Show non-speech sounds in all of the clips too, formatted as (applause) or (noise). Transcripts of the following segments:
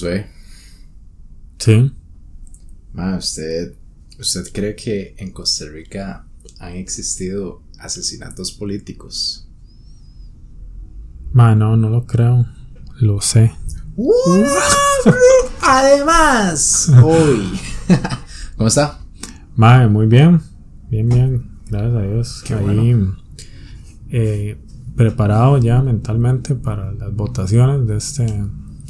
Josué. Sí. Ma, ¿usted, ¿usted cree que en Costa Rica han existido asesinatos políticos? Ma, no, no lo creo. Lo sé. (laughs) Además, (laughs) hoy. (laughs) ¿Cómo está? Ma, muy bien. Bien, bien. Gracias a Dios. Qué Ahí bueno. eh, preparado ya mentalmente para las votaciones de este,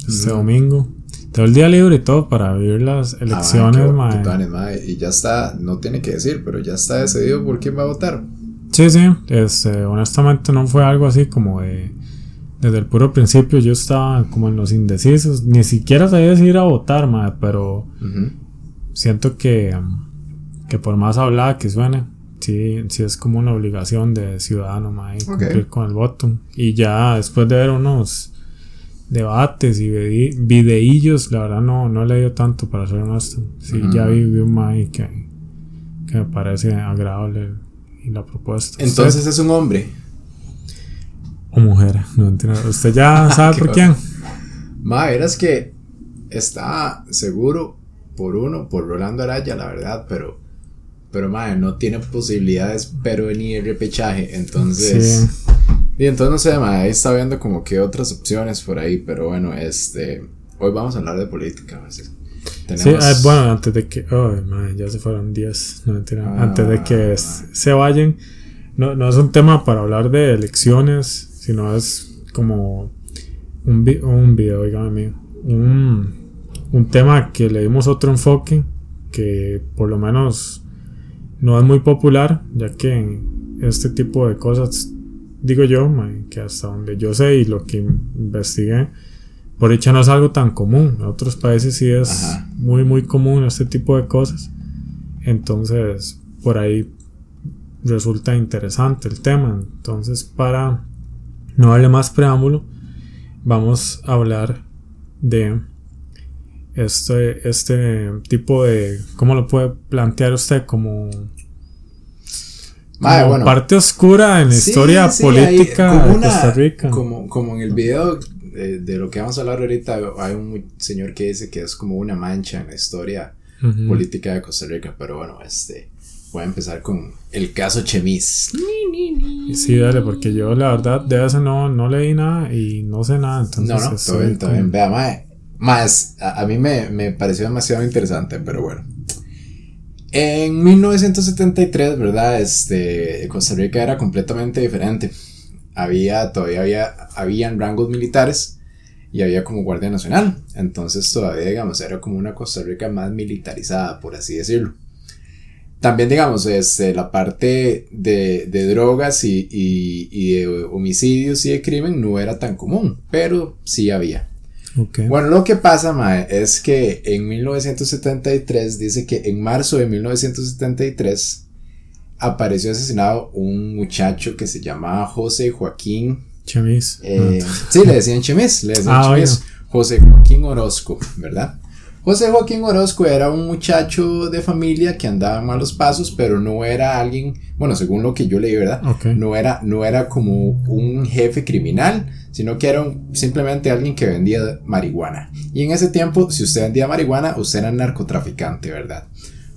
este domingo. Todo el día libre y todo para vivir las elecciones, Ah, qué ma. tucanes, ma, Y ya está, no tiene que decir, pero ya está decidido por quién va a votar. Sí, sí. Este, honestamente no fue algo así como de... Desde el puro principio yo estaba como en los indecisos. Ni siquiera sabía si ir a votar, ma, pero Ujú. siento que, que por más hablada que suene, sí, sí es como una obligación de ciudadano, ma, y cumplir con el voto. Y ya después de ver unos debates y vide- videillos, la verdad no, no he leído tanto para ser honesto. Sí, ya vi, vi un ma ahí que, que me parece agradable y la propuesta. Entonces es un hombre. O mujer, no entiendo. ¿Usted ya (laughs) sabe Qué por quién? Ma, verás que está seguro por uno, por Rolando Araya, la verdad, pero. Pero, ma, no tiene posibilidades, pero ni el repechaje. Entonces. Sí. Y entonces no sé, ma, ahí está viendo como que otras opciones por ahí, pero bueno, este. Hoy vamos a hablar de política. así. Sí, Tenemos- ah, bueno, antes de que. Oh, ya se fueron 10. No mentira. Ah. antes de que se vayan. No, no es un tema para hablar de elecciones, sino es como un, vi- un video, dígame. Un, un tema que le dimos otro enfoque que por lo menos no es muy popular, ya que en este tipo de cosas, digo yo, que hasta donde yo sé y lo que investigué, por hecho no es algo tan común. En otros países sí es Ajá. muy, muy común este tipo de cosas. Entonces, por ahí resulta interesante el tema. Entonces, para no darle más preámbulo, vamos a hablar de este, este tipo de, ¿cómo lo puede plantear usted? Como, Ma, como bueno. parte oscura en la Sí, historia sí, política ahí, como de una- Costa Rica. Como, como en el video de, de lo que vamos a hablar ahorita, hay un señor que dice que es como una mancha en la historia Ujú. política de Costa Rica, pero bueno, este voy a empezar con el caso Chemis. Sí, dale, porque yo la verdad de eso no, no leí nada y no sé nada. Entonces, No, no, todo bien, todo bien. Vea, mae, más, a, a mí me, me pareció demasiado interesante, pero bueno. En 1973, ¿verdad? Este, Costa Rica era completamente diferente. Había, todavía había, habían rangos militares y había como Guardia Nacional. Entonces todavía, digamos, era como una Costa Rica más militarizada, por así decirlo. También, digamos, este, la parte de, de drogas y, y, y de homicidios y de crimen no era tan común, pero sí había. Ok. Bueno, lo que pasa, Mae, es que en 1973 dice que en marzo de 1973 apareció asesinado un muchacho que se llamaba José Joaquín. Chemis. eh, sí, le decían Chemis, le decían Ah, Chemis. José Joaquín Orozco, ¿verdad? José Joaquín Orozco era un muchacho de familia que andaba en malos pasos, pero no era alguien, bueno, según lo que yo leí, ¿verdad? Ok. No era, no era como un jefe criminal, sino que era un- simplemente alguien que vendía marihuana. Y en ese tiempo, si usted vendía marihuana, usted era narcotraficante, ¿verdad?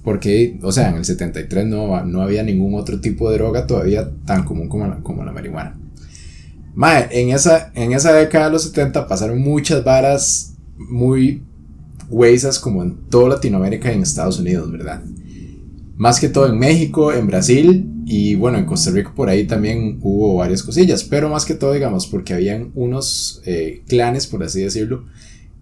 Porque, o sea, en el 73 no, no había ningún otro tipo de droga todavía tan común como la, como la marihuana. Mae, en esa, en esa década de los 70 pasaron muchas varas muy huesas como en toda Latinoamérica y en Estados Unidos, ¿verdad? Más que todo en México, en Brasil y bueno, en Costa Rica por ahí también hubo varias cosillas, pero más que todo, digamos, porque habían unos eh, clanes, por así decirlo,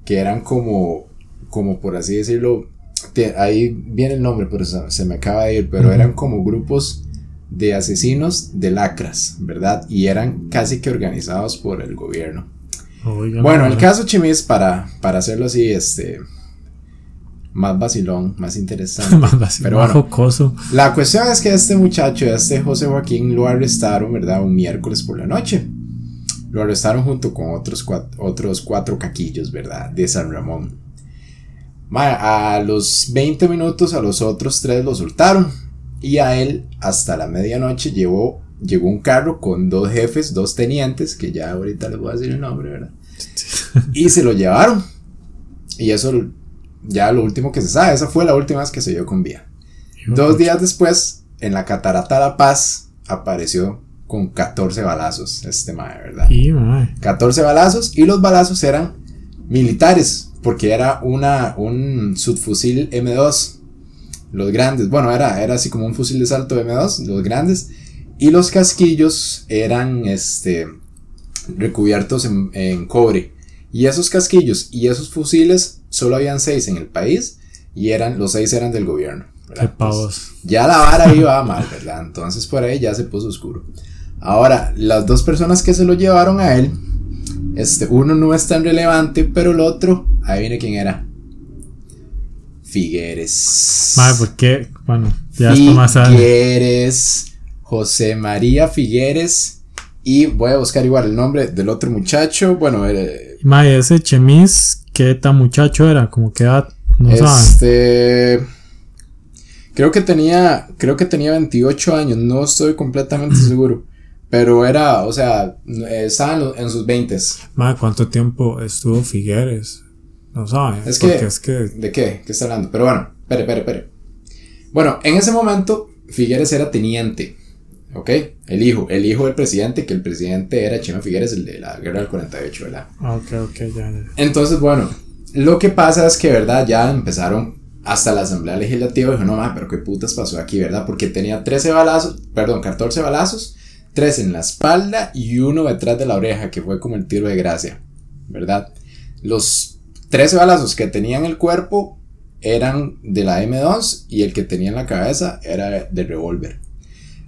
que eran como, como por así decirlo, te- ahí viene el nombre, pero se, se me acaba de ir, pero eran como grupos de asesinos de lacras, ¿verdad? Y eran casi que organizados por el gobierno. Bueno, el caso Chimis, para, para hacerlo así, este, más vacilón, más interesante. (laughs) más vacío, Pero más bueno, jocoso. la cuestión es que este muchacho, este José Joaquín, lo arrestaron, ¿verdad? Un miércoles por la noche. Lo arrestaron junto con otros cuatro, otros cuatro caquillos, ¿verdad? De San Ramón. Ma, a los 20 minutos a los otros tres lo soltaron. Y a él hasta la medianoche llevó, llegó un carro con dos jefes, dos tenientes, que ya ahorita les voy a decir el nombre, ¿verdad? (laughs) Y se lo llevaron. Y eso ya lo último que se sabe, esa fue la última vez que se vio con vida. Dos días después, en la Catarata La Paz, apareció con 14 balazos este mae, ¿verdad? Y, mae. 14 balazos y los balazos eran militares, porque era una, un subfusil M2, los grandes, bueno, era, era así como un fusil de salto M2, los grandes, y los casquillos eran este, recubiertos en, en cobre. Y esos casquillos y esos fusiles solo habían seis en el país y eran, los seis eran del gobierno. Qué pavos. ya la vara iba mal, ¿verdad? Entonces por ahí ya se puso oscuro. Ahora, las dos personas que se lo llevaron a él, este, uno no es tan relevante, pero el otro, ahí viene quién era. Figueres. Madre, ¿por qué? Bueno, ya está más. Figueres. José María Figueres. Y voy a buscar igual el nombre del otro muchacho. Bueno, eh, ese chemis, ¿qué tan muchacho era? Como que edad, no saben. este. Creo que tenía. Creo que tenía 28 años. No estoy completamente (clears throat) seguro. Pero era, o sea, estaba en, sus 20 Madre, ¿cuánto tiempo estuvo Figueres? No saben. Es que- es que. ¿De qué? ¿Qué está hablando? Pero bueno, espere, espere, espere. Bueno, en ese momento, Figueres era teniente. ¿Ok? El hijo, el hijo del presidente, que el presidente era Chema Figueres, el de la guerra del 48, ¿verdad? Ok, ok, ya, ya. Entonces, bueno, lo que pasa es que, ¿verdad? Ya empezaron hasta la Asamblea Legislativa. Dijo, no, ma, pero qué putas pasó aquí, ¿verdad? Porque tenía 13 balazos, perdón, 14 balazos, 3 en la espalda y uno detrás de la oreja, que fue como el tiro de gracia, ¿verdad? Los 13 balazos que tenía en el cuerpo eran de la M2 y el que tenía en la cabeza era de revólver.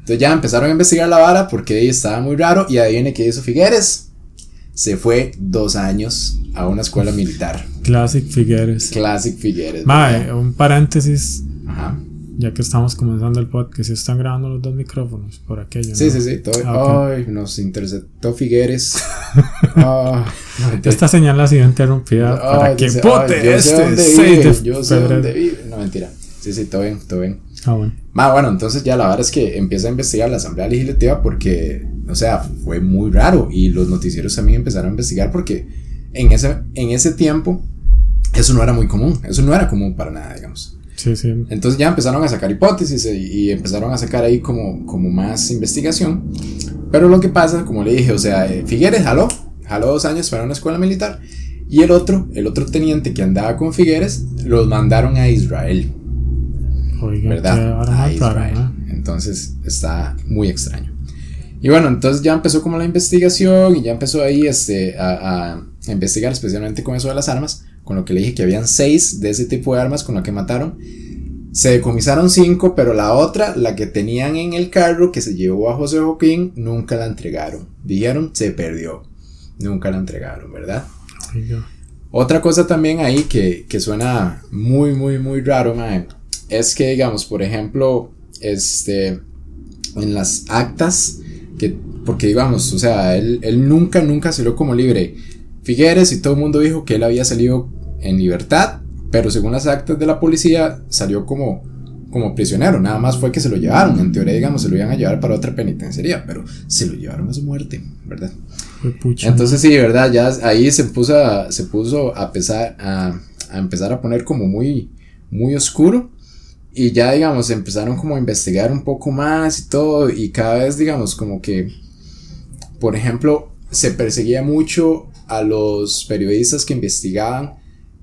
Entonces ya empezaron a investigar la vara porque ahí estaba muy raro y ahí viene que hizo Figueres. Se fue dos años a una escuela militar. Classic Figueres. Classic Figueres. Mae, un paréntesis, Ajá. ya que estamos comenzando el podcast, están grabando los dos micrófonos por aquello. Sí, ¿no? sí, sí. todo- Ah, ok. Ay, nos interceptó Figueres. (laughs) Mentira. Esta señal ha sido interrumpida para Ay, que vote ay, yo sé este dónde 6 vive, de Yo sé dónde vive. No, mentira. Sí, sí, todo bien, todo bien. Ah, bueno. Entonces ya la verdad es que empieza a investigar la Asamblea Legislativa porque, o sea, fue muy raro y los noticieros también empezaron a investigar porque en ese, en ese tiempo eso no era muy común, eso no era común para nada, digamos. Sí, sí. Entonces ya empezaron a sacar hipótesis y, y empezaron a sacar ahí como, como más investigación. Pero lo que pasa, como le dije, o sea, eh, Figueres jaló, jaló dos años para una escuela militar y el otro, el otro teniente que andaba con Figueres, los mandaron a Israel. Oiga, ¿verdad? Entonces está muy extraño. Y bueno, entonces ya empezó como la investigación y ya empezó ahí este, a, a investigar especialmente con eso de las armas, con lo que le dije que habían seis de ese tipo de armas con lo que mataron. Se decomisaron cinco, pero la otra, la que tenían en el carro que se llevó a José Joaquín, nunca la entregaron. Dijeron, se perdió. Nunca la entregaron, ¿verdad? Oiga. Otra cosa también ahí que, que suena muy, muy, muy raro, mae, es que, digamos, por ejemplo, este, en las actas, que, porque digamos, o sea, él, él nunca, nunca salió como libre. Figueres y todo el mundo dijo que él había salido en libertad, pero según las actas de la policía, salió como, como prisionero. Nada más fue que se lo llevaron. En teoría, digamos, se lo iban a llevar para otra penitenciaría, pero se lo llevaron a su muerte, ¿verdad? Pucha. Entonces sí, verdad, ya ahí se puso a, se puso a pesar a, a empezar a poner como muy muy oscuro y ya digamos empezaron como a investigar un poco más y todo y cada vez digamos como que por ejemplo se perseguía mucho a los periodistas que investigaban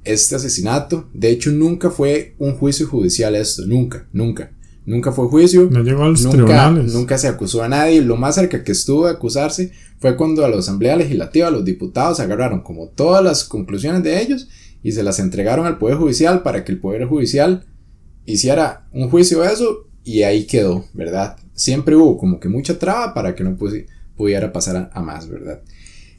este asesinato. De hecho nunca fue un juicio judicial esto, nunca, nunca. Nunca fue juicio. no llegó a los Nunca, tribunales. nunca se acusó a nadie. Lo más cerca que estuvo de acusarse fue cuando a la Asamblea Legislativa los diputados agarraron como todas las conclusiones de ellos y se las entregaron al Poder Judicial para que el Poder Judicial hiciera un juicio de eso y ahí quedó, ¿verdad? Siempre hubo como que mucha traba para que no pudiera pasar a, a más, ¿verdad?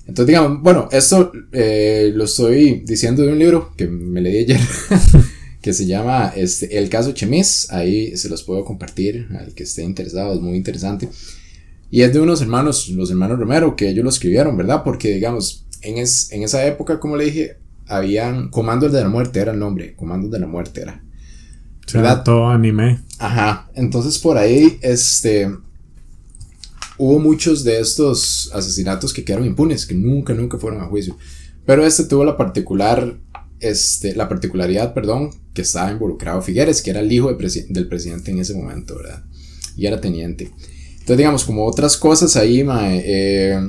Entonces, digamos, bueno, esto eh, lo estoy diciendo de un libro que me leí ayer. (laughs) que se llama este, El caso Chemis. Ahí se los puedo compartir al que esté interesado, es muy interesante. Y es de unos hermanos, los hermanos Romero, que ellos lo escribieron, ¿verdad? Porque, digamos, en, es, en esa época, como le dije, habían Comandos de la Muerte, era el nombre, Comandos de la Muerte era. ¿Verdad? todo anime. Ajá, entonces por ahí, este, hubo muchos de estos asesinatos que quedaron impunes, que nunca, nunca fueron a juicio. Pero este tuvo la particular este, la particularidad, perdón, que estaba involucrado Figueres, que era el hijo del presidente en ese momento, ¿verdad? Y era teniente. Entonces, digamos, como otras cosas ahí, eh,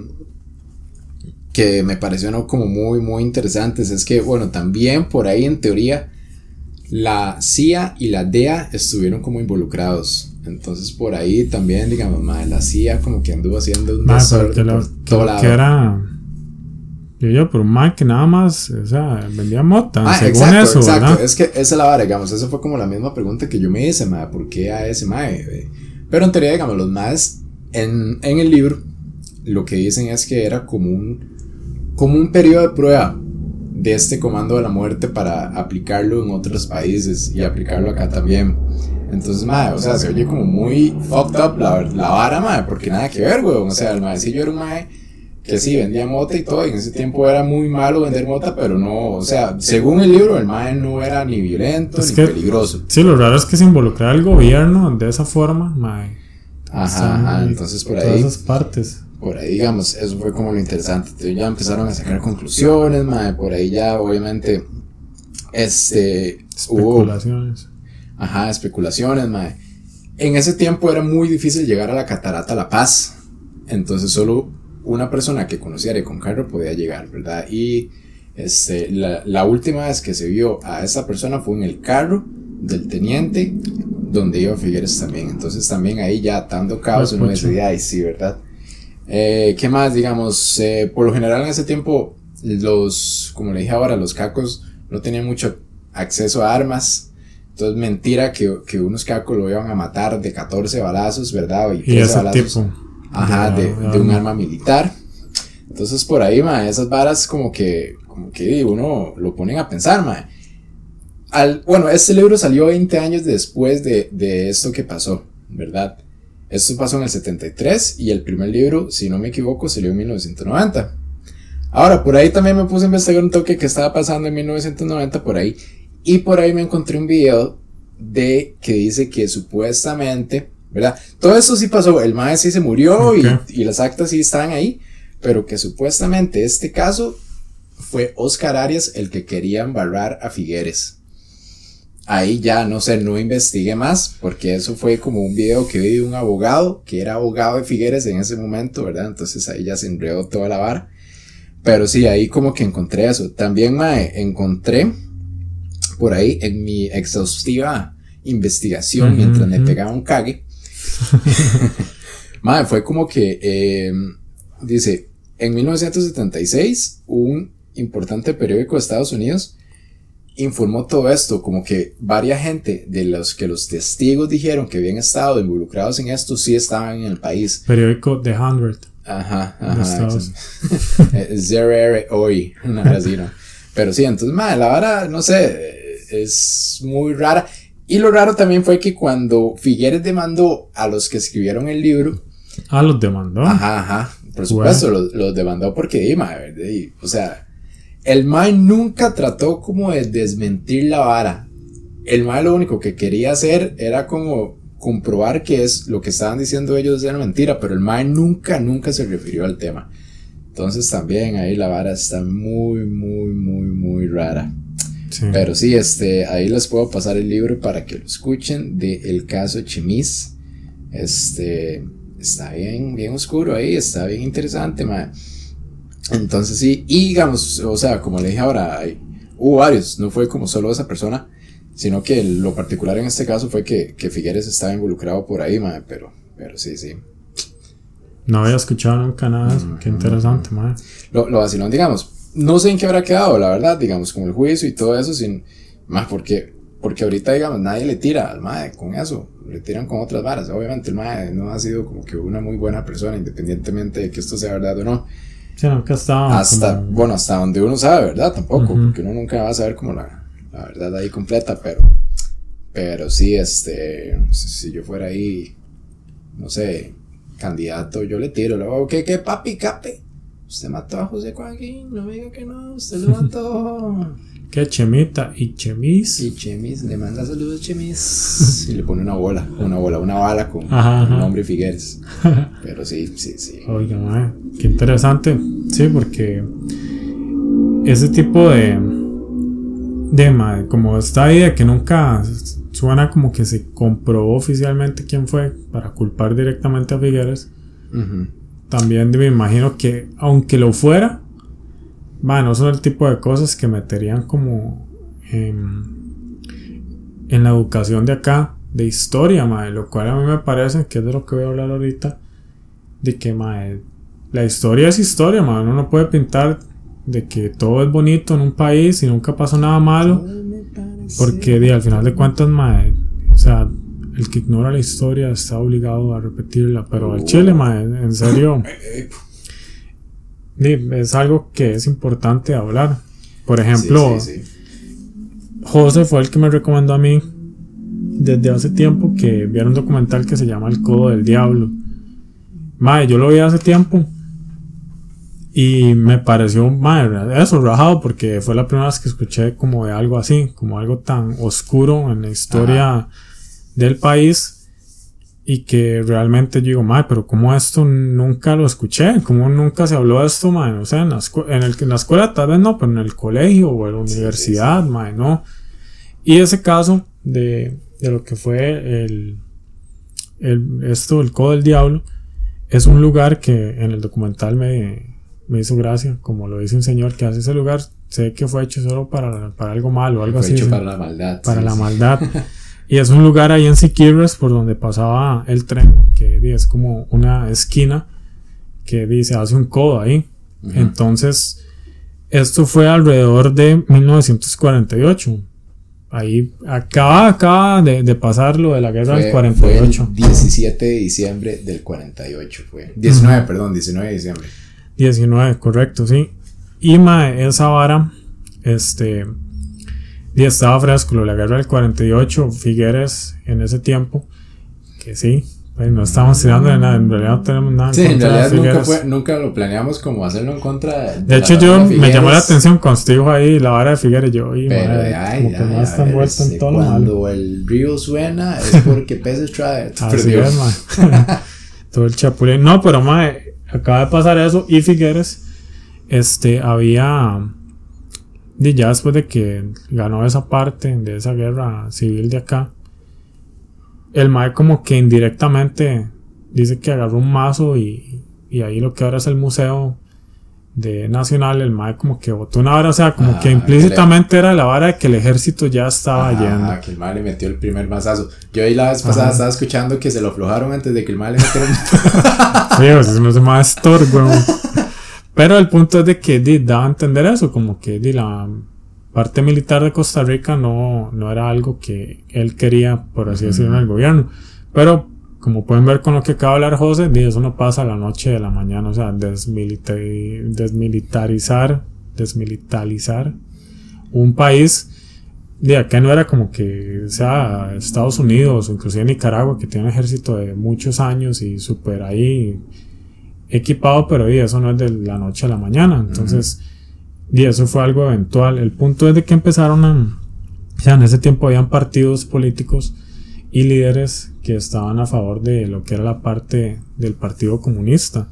que me parecieron como muy, muy interesantes, es que, bueno, también por ahí en teoría, la CIA y la DEA estuvieron como involucrados. Entonces por ahí también, digamos, madre, la CIA como que anduvo haciendo un desorden por todo lado. Que era yo, yo, por un que nada más, o sea, vendía mota, ah, según exacto, eso, exacto. Es que esa es la vara, digamos, esa fue como la misma pregunta que yo me hice, madre, ¿por qué a ese mae? Pero en teoría, digamos, los más en, en el libro, lo que dicen es que era como un, como un periodo de prueba de este comando de la muerte para aplicarlo en otros países y aplicarlo acá también. Entonces, madre, o sea, se oye como muy fucked up la, la vara, madre, porque nada que ver, weón. O sea, el maecillo era un mae que sí, vendía mota y todo, y en ese tiempo era muy malo vender mota, pero no, o sea, según el libro, el mae no era ni violento ni peligroso. Sí, lo raro es que se involucrara el gobierno de esa forma, mae. Ajá, ajá, entonces por ahí. Todas esas partes. Por ahí, digamos, eso fue como lo interesante. Entonces ya empezaron a sacar conclusiones, mae, por ahí ya, obviamente, este. Especulaciones. ajá, especulaciones, mae. En ese tiempo era muy difícil llegar a la catarata La Paz. Entonces solo una persona que conociera con carro podía llegar, ¿verdad? Y este, la, la, última vez que se vio a esa persona fue en el carro del teniente donde iba Figueres también. Entonces también ahí ya atando caos uno dice, ay, sí, ¿verdad? Eh, ¿Qué más? Digamos, eh, por lo general en ese tiempo los, como le dije ahora, los cacos no tenían mucho acceso a armas. Entonces mentira que, que unos cacos lo iban a matar de 14 balazos, ¿verdad? Y, ese balazos. tipo Ajá, de, de, un arma militar. Entonces por ahí, ma, esas varas como que, como que uno lo ponen a pensar, ma. Al, bueno, este libro salió 20 años después de, de esto que pasó, ¿verdad? Esto pasó en el 73 y el primer libro, si no me equivoco, salió en 1990. Ahora, por ahí también me puse a investigar un toque que estaba pasando en 1990 por ahí. Y por ahí me encontré un video de que dice que supuestamente ¿verdad? Todo eso sí pasó, el maestro sí se murió y, y, las actas sí estaban ahí, pero que supuestamente este caso fue Oscar Arias el que quería embarrar a Figueres. Ahí ya, no sé, no investigué más, porque eso fue como un video que vi de un abogado, que era abogado de Figueres en ese momento, ¿verdad? Entonces ahí ya se enredó toda la vara. Pero sí, ahí como que encontré eso. También, Mae, encontré por ahí en mi exhaustiva investigación, mientras me pegaba un cague, (laughs) Madre, fue como que, em, dice, en 1976, un importante periódico de Estados Unidos informó todo esto, como que varias gente de los que los testigos dijeron que habían estado involucrados en esto, sí estaban en el país. Periódico The Hundred. Ajá, ajá. (laughs) Zero hoy, una así, Pero sí, entonces, madre, la vara, no sé, es muy rara. Y lo raro también fue que cuando Figueres demandó a los que escribieron el libro. Ah, los demandó. Ajá, ajá. Por supuesto, los, demandó porque, y, o sea, el Mae nunca trató como de desmentir la vara. El Mae lo único que quería hacer era como comprobar que es lo que estaban diciendo ellos era mentira, pero el Mae nunca, nunca se refirió al tema. Entonces también ahí la vara está muy, muy, muy, muy rara. Pero sí, este, ahí les puedo pasar el libro para que lo escuchen de El caso Chemis. Este, está bien, bien oscuro ahí, está bien interesante, man. Entonces sí, y digamos, o sea, como le dije ahora, hay, hubo varios, no fue como solo esa persona, sino que lo particular en este caso fue que, que Figueres estaba involucrado por ahí, man, pero, pero sí, sí. No había escuchado nunca nada qué interesante, man. Lo, lo vacilón, digamos, no sé en qué habrá quedado, la verdad, digamos, con el juicio y todo eso, sin más porque, porque ahorita, digamos, nadie le tira al MAE con eso, le tiran con otras varas. Obviamente, el MAE no ha sido como que una muy buena persona, independientemente de que esto sea verdad o no. Sí, nunca estaba. Hasta, bueno, hasta donde uno sabe, ¿verdad? Tampoco, porque uno nunca va a saber como la, la verdad ahí completa, pero, pero sí, este, si yo fuera ahí, no sé, candidato, yo le tiro, luego, ¿qué, qué, papi, cape? Usted mató a José Joaquín, no me diga que no, usted lo (laughs) mató. ¿Qué Chemita y Chemis? Y Chemis, le manda saludos a Chemis. y le pone una bola, una bola, una bala con un nombre Figueres. (laughs) Pero sí, sí, sí. Oiga, madre, qué interesante. Sí, porque ese tipo de, De madre, como esta idea que nunca suena como que se comprobó oficialmente quién fue para culpar directamente a Figueres. También me imagino que, aunque lo fuera, bueno, son el tipo de cosas que meterían como en, en la educación de acá, de historia, madre, lo cual a mí me parece que es de lo que voy a hablar ahorita, de que madre, la historia es historia, madre, uno no puede pintar de que todo es bonito en un país y nunca pasó nada malo, porque al final de cuentas, madre, o sea, el que ignora la historia está obligado a repetirla, pero el chile, madre, en serio es algo que es importante hablar. Por ejemplo, José fue el que me recomendó a mí desde hace tiempo que viera un documental que se llama El Codo del Diablo. Madre, yo lo vi hace tiempo y me pareció, madre, eso, rajado, porque fue la primera vez que escuché como de algo así, como algo tan oscuro en la historia del país y que realmente yo digo, madre, pero como esto nunca lo escuché, como nunca se habló de esto, madre, o sea, en la, en, el, en la escuela tal vez no, pero en el colegio o en la universidad, madre, no. Y ese caso de, de lo que fue el, el, esto, el Codo del Diablo, es un lugar que en el documental me, me hizo gracia, como lo dice un señor que hace ese lugar, sé que fue hecho solo para, para algo malo, algo fue así. Hecho para la maldad. Para la maldad. (laughs) Y es un lugar ahí en Siquirres por donde pasaba el tren, que es como una esquina que dice hace un codo ahí. Entonces, esto fue alrededor de 1948. Ahí acaba, acaba de, pasar lo de la guerra del 48. Fue el 17 de diciembre del 48 fue. 19, perdón, 19 de diciembre. 19, correcto, sí. Y esa vara, este, y estaba fresco, la guerra del 48, Figueres en ese tiempo, que sí, pues no estamos tirando de nada, en realidad no tenemos nada en sí, en realidad nunca, fue, nunca lo planeamos como hacerlo en contra de, de hecho yo me llamó la atención cuando estuvo ahí la vara de Figueres yo y pero madre, ay, como que no está envuelto en todo cuando el río suena es (laughs) porque peces trae así es, (laughs) todo el chapulín. No pero madre acaba de pasar eso y Figueres este había y ya después de que ganó esa parte de esa guerra civil de acá, el Mae como que indirectamente dice que agarró un mazo y, y ahí lo que ahora es el museo de nacional, el Mae como que botó una vara, o sea, como que implícitamente era la vara de que el ejército ya estaba yendo. Ah, que el Mae le metió el primer mazazo. Yo ahí la vez pasada estaba escuchando que se lo aflojaron antes de que el Mae le metiera el... (laughs) sí, pues no se estorbo, pero el punto es de que di, daba a entender eso, como que di, la parte militar de Costa Rica no, no era algo que él quería, por así decirlo, en el gobierno. Pero como pueden ver con lo que acaba de hablar José, di, eso no pasa a la noche de la mañana, o sea, desmilitarizar, desmilitarizar un país de acá no era como que sea Estados Unidos o inclusive Nicaragua que tiene un ejército de muchos años y super ahí equipado, pero y eso no es de la noche a la mañana. Entonces, y eso fue algo eventual. El punto es de que empezaron a... O sea, en ese tiempo habían partidos políticos y líderes que estaban a favor de lo que era la parte del Partido Comunista.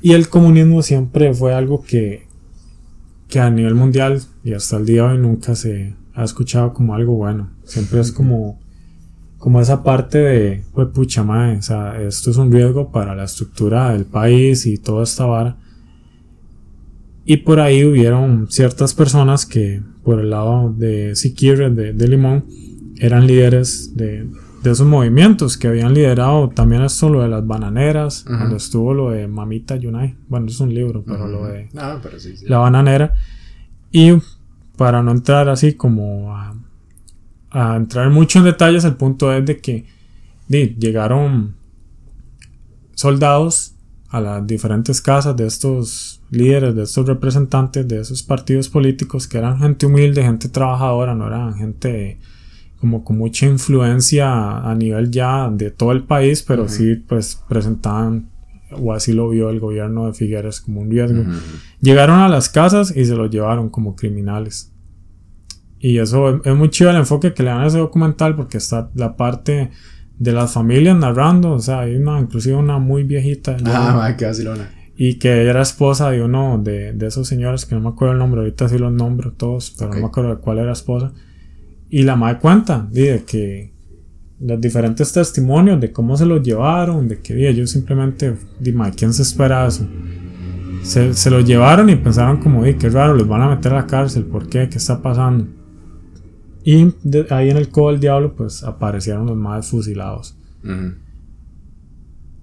Y el comunismo siempre fue algo que, que a nivel mundial y hasta el día de hoy nunca se ha escuchado como algo bueno. Siempre es como como esa parte de, pues pucha madre, o sea, esto es un riesgo para la estructura del país y toda esta vara. Y por ahí hubieron ciertas personas que, por el lado de Siquirre, de, de, Limón, eran líderes de, de, esos movimientos que habían liderado también esto, lo de las bananeras, cuando estuvo lo de Mamita Yunay. Bueno, es un libro, pero lo de pero sí, sí. la bananera. Y para no entrar así como a a entrar mucho en detalles, el punto es de que llegaron soldados a las diferentes casas de estos líderes, de estos representantes de esos partidos políticos que eran gente humilde, gente trabajadora, no eran gente como con mucha influencia a nivel ya de todo el país, pero sí pues presentaban o así lo vio el gobierno de Figueres como un riesgo. Llegaron a las casas y se los llevaron como criminales. Y eso es, muy chido el enfoque que le dan a ese documental porque está la parte de las familias narrando, o sea, hay una, inclusive una muy viejita. Ah, qué vacilona. Y que ella era esposa de uno de, de esos señores que no me acuerdo el nombre, ahorita sí los nombro todos, pero no me acuerdo de cuál era esposa. Y la madre cuenta, de que los diferentes testimonios de cómo se los llevaron, de que ellos simplemente, dime, ¿quién se espera eso? Se, se los llevaron y pensaron como, di, qué raro, los van a meter a la cárcel, ¿por qué? ¿Qué está pasando? Y ahí en el codo del diablo, pues aparecieron los más fusilados.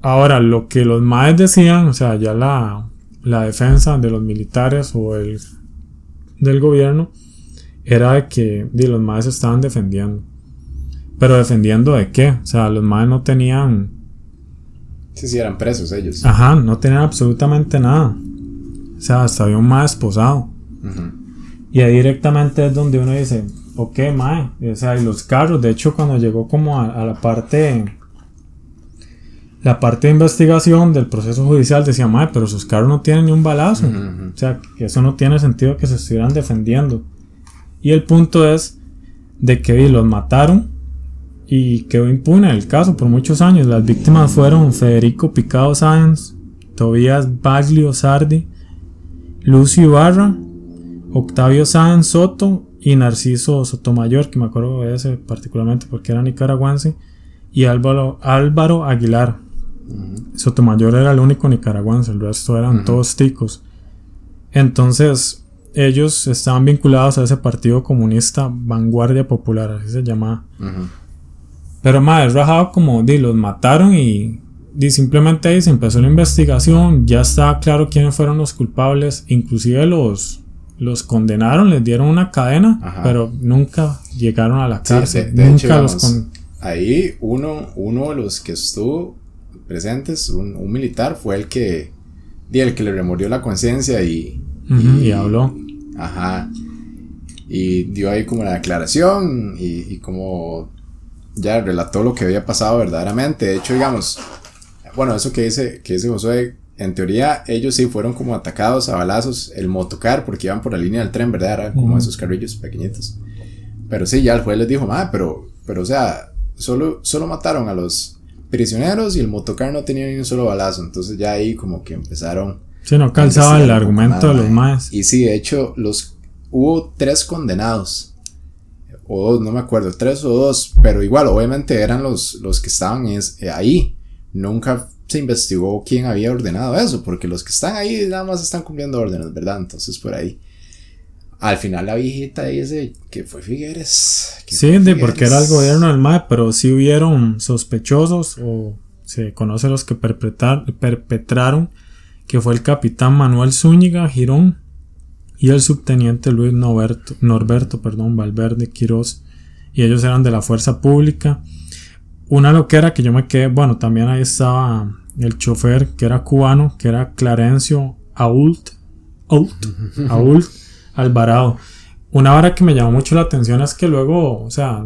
Ahora, lo que los maes decían, o sea, ya la, la defensa de los militares o el del gobierno, era de que di, los maes estaban defendiendo. Pero defendiendo de qué? O sea, los maes no tenían. Sí, sí, eran presos ellos. Ajá, no tenían absolutamente nada. O sea, hasta había un mae esposado. Y ahí directamente es donde uno dice, ok, mae. O sea, y los carros, de hecho, cuando llegó como a, la parte. La parte de investigación del proceso judicial decía, mae, pero sus carros no tienen ni un balazo. O sea, que eso no tiene sentido que se estuvieran defendiendo. Y el punto es de que los mataron y quedó impune el caso por muchos años. Las víctimas fueron Federico Picado Sáenz, Tobías Baglio Sardi, Lucio Ibarra, Octavio Sáenz Soto y Narciso Sotomayor, que me acuerdo de ese particularmente porque era nicaragüense, y Álvaro, Álvaro Aguilar. Sotomayor era el único nicaragüense, el resto eran todos ticos. Entonces, ellos estaban vinculados a ese partido comunista Vanguardia Popular, así se llamaba. Pero más rajado como di, los mataron y, simplemente ahí se empezó la investigación, ya estaba claro quiénes fueron los culpables, inclusive los los condenaron, les dieron una cadena, pero nunca llegaron a la cárcel. nunca los Ahí uno, uno de los que estuvo presentes, un, militar, fue el que, el que le remordió la conciencia y, y, habló. Ajá. Y dio ahí como la declaración y, como ya relató lo que había pasado verdaderamente. De hecho, digamos, bueno, eso que dice, que dice Josué, en teoría ellos sí fueron como atacados a balazos, el motocar, porque iban por la línea del tren, ¿verdad? Eran como esos carrillos pequeñitos. Pero sí, ya el juez les dijo, ah, pero, pero o sea, solo, solo mataron a los prisioneros y el motocar no tenía ni un solo balazo. Entonces ya ahí como que empezaron Sí, no calzaba el argumento de los más. Y sí, de hecho, los hubo tres condenados. O dos, no me acuerdo, tres o dos. Pero igual, obviamente eran los, los que estaban es, eh, ahí. Nunca se investigó quién había ordenado eso. Porque los que están ahí nada más están cumpliendo órdenes, ¿verdad? Entonces por ahí. Al final la viejita dice que fue Figueres. sí, porque era el gobierno del MAE, pero sí hubieron sospechosos o se conoce los que perpetraron que fue el capitán Manuel Zúñiga Girón y el subteniente Luis Norberto, Norberto perdón, Valverde Quirós, y ellos eran de la fuerza pública. Una loquera que yo me quedé, bueno, también ahí estaba el chofer que era cubano, que era Clarencio Ault, Ault, Alvarado. Una hora que me llamó mucho la atención es que luego, o sea,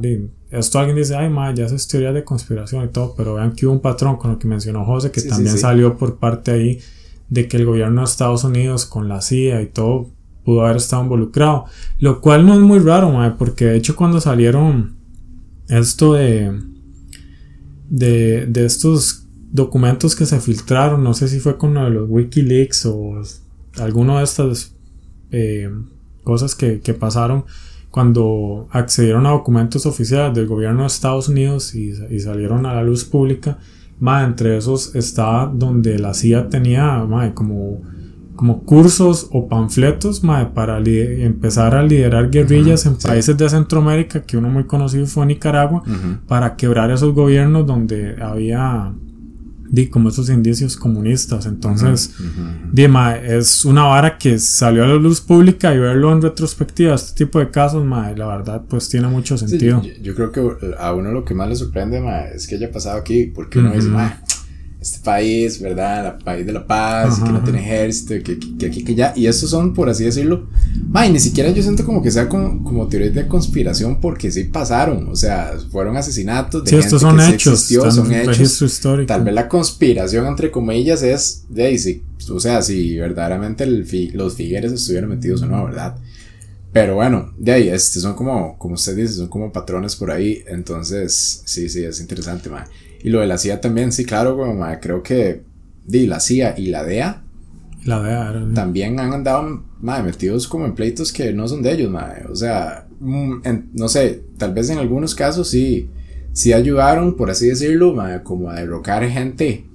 esto alguien dice, ay, ma, ya es teoría de conspiración y todo, pero vean que hubo un patrón con lo que mencionó José, que también salió por parte ahí de que el gobierno de Estados Unidos con la CIA y todo pudo haber estado involucrado. Lo cual no es muy raro, porque de hecho cuando salieron esto de, de, estos documentos que se filtraron, no sé si fue con los Wikileaks o alguno de estas eh, cosas que, pasaron cuando accedieron a documentos oficiales del gobierno de Estados Unidos y, y salieron a la luz pública. Entre esos está donde la CIA tenía como, como cursos o panfletos para empezar a liderar guerrillas en países de Centroamérica, que uno muy conocido fue Nicaragua, para quebrar esos gobiernos donde había di, como esos indicios comunistas. Entonces, es una vara que salió a la luz pública y verlo en retrospectiva, este tipo de casos, la verdad, pues tiene mucho sentido. yo, creo que a uno lo que más le sorprende es que haya pasado aquí, porque uno dice, este país, ¿verdad? El país de la paz, que no tiene ejército, que, que, aquí, que, ya. Y estos son, por así decirlo, y ni siquiera yo siento como que sea como, como teorías de conspiración, porque sí pasaron. O sea, fueron asesinatos de sí, estos son hechos, son hechos. Tal vez la conspiración, entre comillas, es de ahí, sí, o sea, si verdaderamente el los Figueres estuvieron metidos o no, ¿verdad? Pero bueno, de ahí, este son como, como usted dice, son como patrones por ahí. Entonces, sí, sí, es interesante, man. Y lo de la CIA también, sí, claro, creo que di, la CIA y la DEA La DEA era. también han andado mae, metidos como en pleitos que no son de ellos, mae. O sea, mm, en- no sé, tal vez en algunos casos sí, sí ayudaron, por así decirlo, mae, como a derrocar gente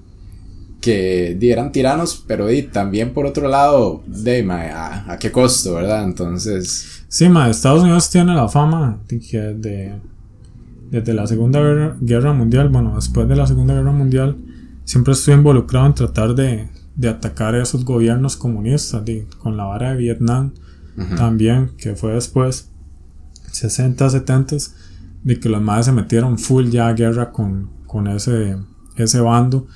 que di, eran tiranos, pero di, también por otro lado, de, mae, a, a qué costo, ¿verdad? Entonces, Sí, ma, Estados Unidos tiene la fama de, desde la Segunda Guerra, Guerra Mundial, bueno, después de la Segunda Guerra Mundial, siempre estuvo involucrado en tratar de, de atacar a esos gobiernos comunistas, con la vara de Vietnam ujú, también, que fue después, 60, 70, de que los madres se metieron full ya a guerra con, con ese, ese bando.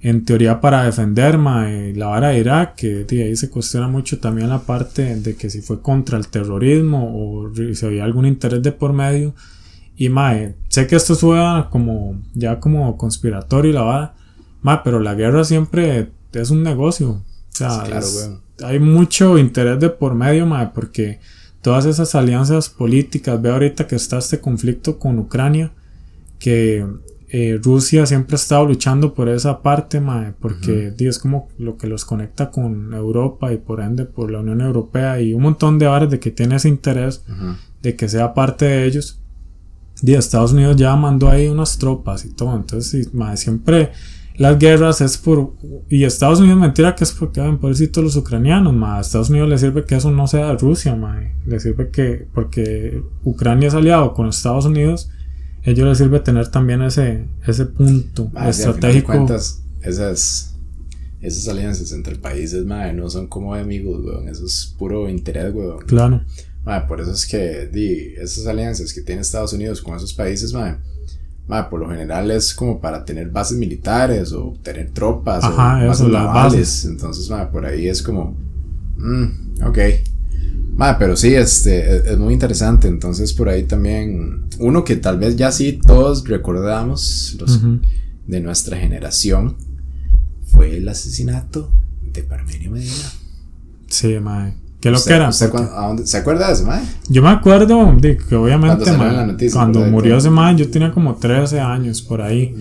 En teoría para defender mae, la vara de Irak, que de ahí se cuestiona mucho también la parte de que si fue contra el terrorismo o si había algún interés de por medio. Y mae, sé que esto suena como ya como conspiratorio y la vara, mae, pero la guerra siempre es un negocio. O sea, claro, es- hay mucho interés de por medio, mae, porque todas esas alianzas políticas, ve ahorita que está este conflicto con Ucrania, que eh, Rusia siempre ha estado luchando por esa parte, mae, porque di, es como lo que los conecta con Europa y por ende por la Unión Europea y un montón de áreas de que tiene ese interés de que sea parte de ellos. Y Estados Unidos ya mandó ahí unas tropas y todo. Entonces, mae, siempre las guerras es por. Y Estados Unidos, mentira que es porque, ven, pobrecitos los ucranianos. A Estados Unidos le sirve que eso no sea Rusia. Le sirve que. Porque Ucrania es aliado con Estados Unidos. Ellos les sirve tener también ese, ese punto estratégico. cuentas, esas, esas alianzas entre países, no son como amigos, weón. Eso es puro interés, weón. Claro. Mae, por eso es que di, esas alianzas que tiene Estados Unidos con esos países, mae, mae, por lo general es como para tener bases militares o tener tropas Ajá, o eso, bases las navales. bases. Entonces, mae, por ahí es como, mm, ok. Mae, pero sí, este, es, es muy interesante. Entonces, por ahí también, uno que tal vez ya sí todos recordamos, los de nuestra generación, fue el asesinato de Parmenio Medina. Sí, mae. ¿Qué lo ¿Usted- que era? usted dónde- ¿Se acuerda de eso, mae? Yo me acuerdo de que obviamente Cuando mae, noticia, ¿verdad? murió ese man yo tenía como 13 años por ahí.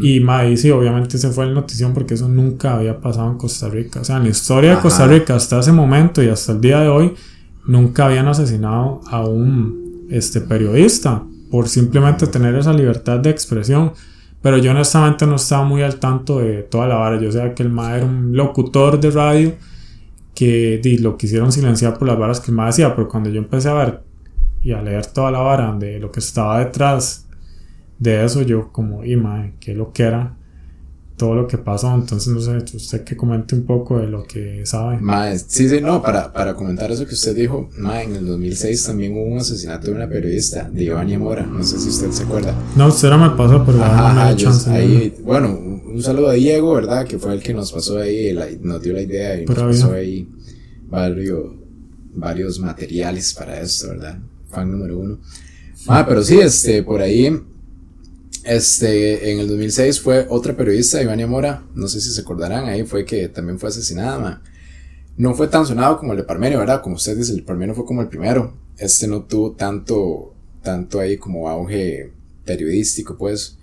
Y mae, sí, obviamente se fue la notición porque eso nunca había pasado en Costa Rica. O sea, en la historia de Ajá. Costa Rica hasta ese momento y hasta el día de hoy nunca habían asesinado a un este, periodista por simplemente tener esa libertad de expresión. Pero yo honestamente no estaba muy al tanto de toda la vara. Yo sabía que el mae era un locutor de radio que di, lo quisieron silenciar por las varas que mae decía. Pero cuando yo empecé a ver y a leer toda la vara de lo que estaba detrás de eso, yo como, y mae, qué lo que era todo lo que pasó. Entonces, no sé, usted que comente un poco de lo que sabe. Mae, sí, sí, no, para, para comentar eso que usted dijo, mae, en el 2006 también hubo un asesinato de una periodista, de Ivania Mora, no sé si usted se acuerda. No, usted no me pasó, pero Ajá, no me ajá, da yo- chance. ¿no? ahí, bueno, un saludo a Diego, ¿verdad? Que fue el que nos pasó ahí, la- nos dio la idea y nos Pero pasó bien. ahí varios, varios materiales para esto, ¿verdad? Fan número uno. Ah, pero sí, este, por ahí, este, en el 2006 fue otra periodista, Ivania Mora, no sé si se acordarán, ahí fue que también fue asesinada. No fue tan sonado como el de Parmenio, ¿verdad? Como usted dice, el de Parmenio fue como el primero. Este no tuvo tanto, tanto ahí como auge periodístico, pues.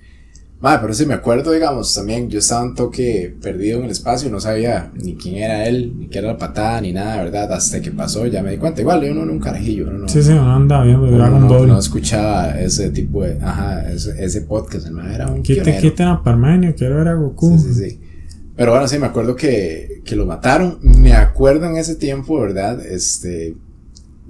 Madre, pero sí me acuerdo, digamos, también yo estaba un toque perdido en el espacio, no sabía ni quién era él, ni qué era la patada, ni nada, ¿verdad? Hasta que pasó, ya me di cuenta. Igual, yo no era un carajillo, uno no, Sí, sí, uno anda viendo uno Dragon no, Ball. no escuchaba ese tipo de, ajá, ese, ese podcast, el man era un Quite, pionero. quiten a Parmenio, quiero ver a Goku. Sí, sí, sí. Pero bueno, sí, me acuerdo que, que lo mataron. Me acuerdo en ese tiempo, ¿verdad? Este,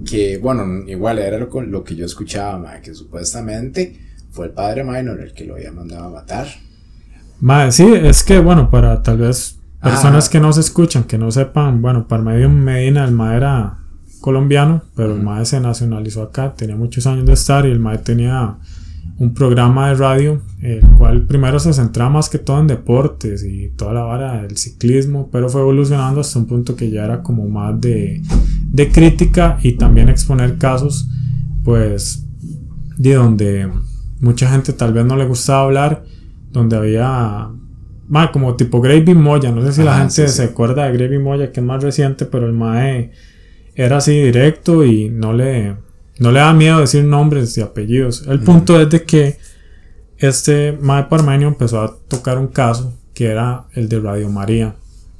que, bueno, igual era lo, lo que yo escuchaba, ma, que supuestamente fue el padre Minor el que lo había mandado a matar. Mae, sí, es que, bueno, para tal vez personas Ah. que no se escuchan, que no sepan, bueno, Parmenio Medina, el mae era colombiano, pero el mae se nacionalizó acá, tenía muchos años de estar y el mae tenía un programa de radio, el cual primero se centraba más que todo en deportes y toda la vara del ciclismo, pero fue evolucionando hasta un punto que ya era como más de, de crítica y también exponer casos, pues, de donde mucha gente tal vez no le gustaba hablar, donde había, ma, como tipo Gravy Moya, no sé si la gente sí, se acuerda de Gravy Moya, que es más reciente, pero el mae era así directo y no le, no le da miedo decir nombres y apellidos. El punto es de que este mae Parmenio empezó a tocar un caso que era el de Radio María,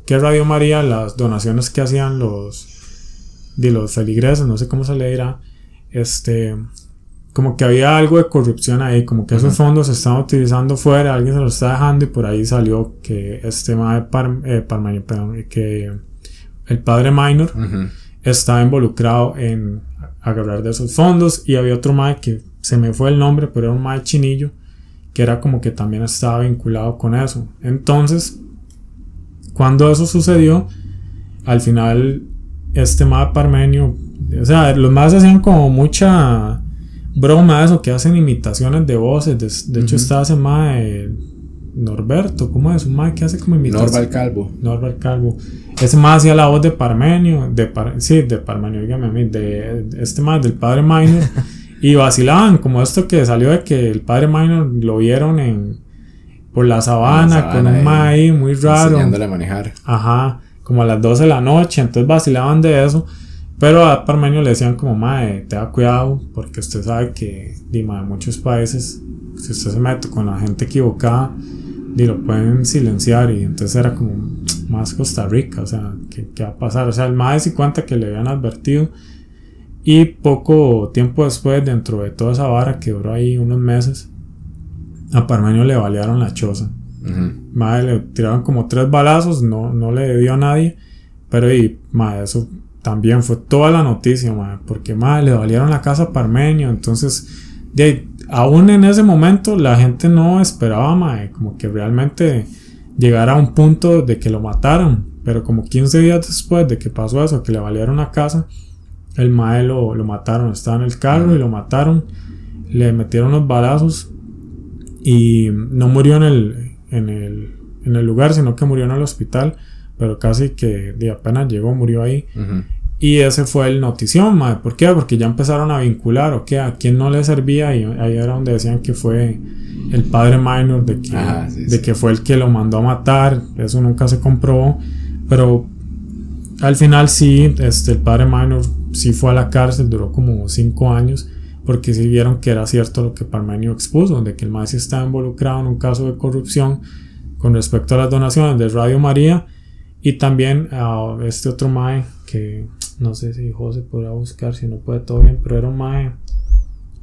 que Radio María, las donaciones que hacían los, de los feligreses, no sé cómo se le dirá, este, como que había algo de corrupción ahí, como que esos fondos se estaban utilizando fuera, alguien se los está dejando y por ahí salió que este de Par, eh, perdón, que el padre Minor estaba involucrado en agarrar de esos fondos y había otro mae que se me fue el nombre, pero era un mae chinillo que era como que también estaba vinculado con eso. Entonces, cuando eso sucedió, al final este mae parmenio, o sea, los más hacían como mucha broma de eso, que hacen imitaciones de voces. De, hecho, está ese mae Norberto, ¿cómo es? Un mae que hace como imitaciones. Norval Calvo. Norval Calvo. Ese más hacía la voz de Parmenio, de sí, de Parmenio, dígame a mí, de este más del padre Minor. (laughs) y vacilaban, como esto que salió de que el padre Minor lo vieron en por la sabana, con un ahí muy raro. Enseñándole a manejar. Ajá, como a las 12 de la noche, entonces vacilaban de eso. Pero a Parmenio le decían como, mae, te da cuidado, porque usted sabe que, dima, en muchos países, si usted se mete con la gente equivocada, y lo pueden silenciar y entonces era como más Costa Rica, o sea, ¿qué, qué va a pasar? O sea, el más y cuenta que le habían advertido y poco tiempo después, dentro de toda esa vara que duró ahí unos meses, a Parmenio le balearon la choza. Madre, le tiraron como tres balazos, no, no le dio a nadie, pero y, madre, eso también fue toda la noticia, porque madre, le valieron la casa a Parmenio, entonces, de, aún en ese momento la gente no esperaba, como que realmente llegara a un punto de que lo mataran. Pero como 15 días después de que pasó eso, que le valieron la casa, el mae lo, mataron. Estaba en el carro y lo mataron. Le metieron los balazos y no murió en el, en el, en el lugar, sino que murió en el hospital. Pero casi que de apenas llegó, murió ahí. Y ese fue el notición, madre. ¿Por qué? Porque ya empezaron a vincular, o qué, a quién no le servía. Y ahí era donde decían que fue el padre minor, de que, de que fue el que lo mandó a matar. Eso nunca se comprobó. Pero al final sí, este, el padre minor sí fue a la cárcel, duró como cinco años. Porque sí vieron que era cierto lo que Parmenio expuso, de que el maestro estaba involucrado en un caso de corrupción con respecto a las donaciones de Radio María. Y también a este otro mae que no sé si José podrá buscar, si no puede todo bien, pero era un mae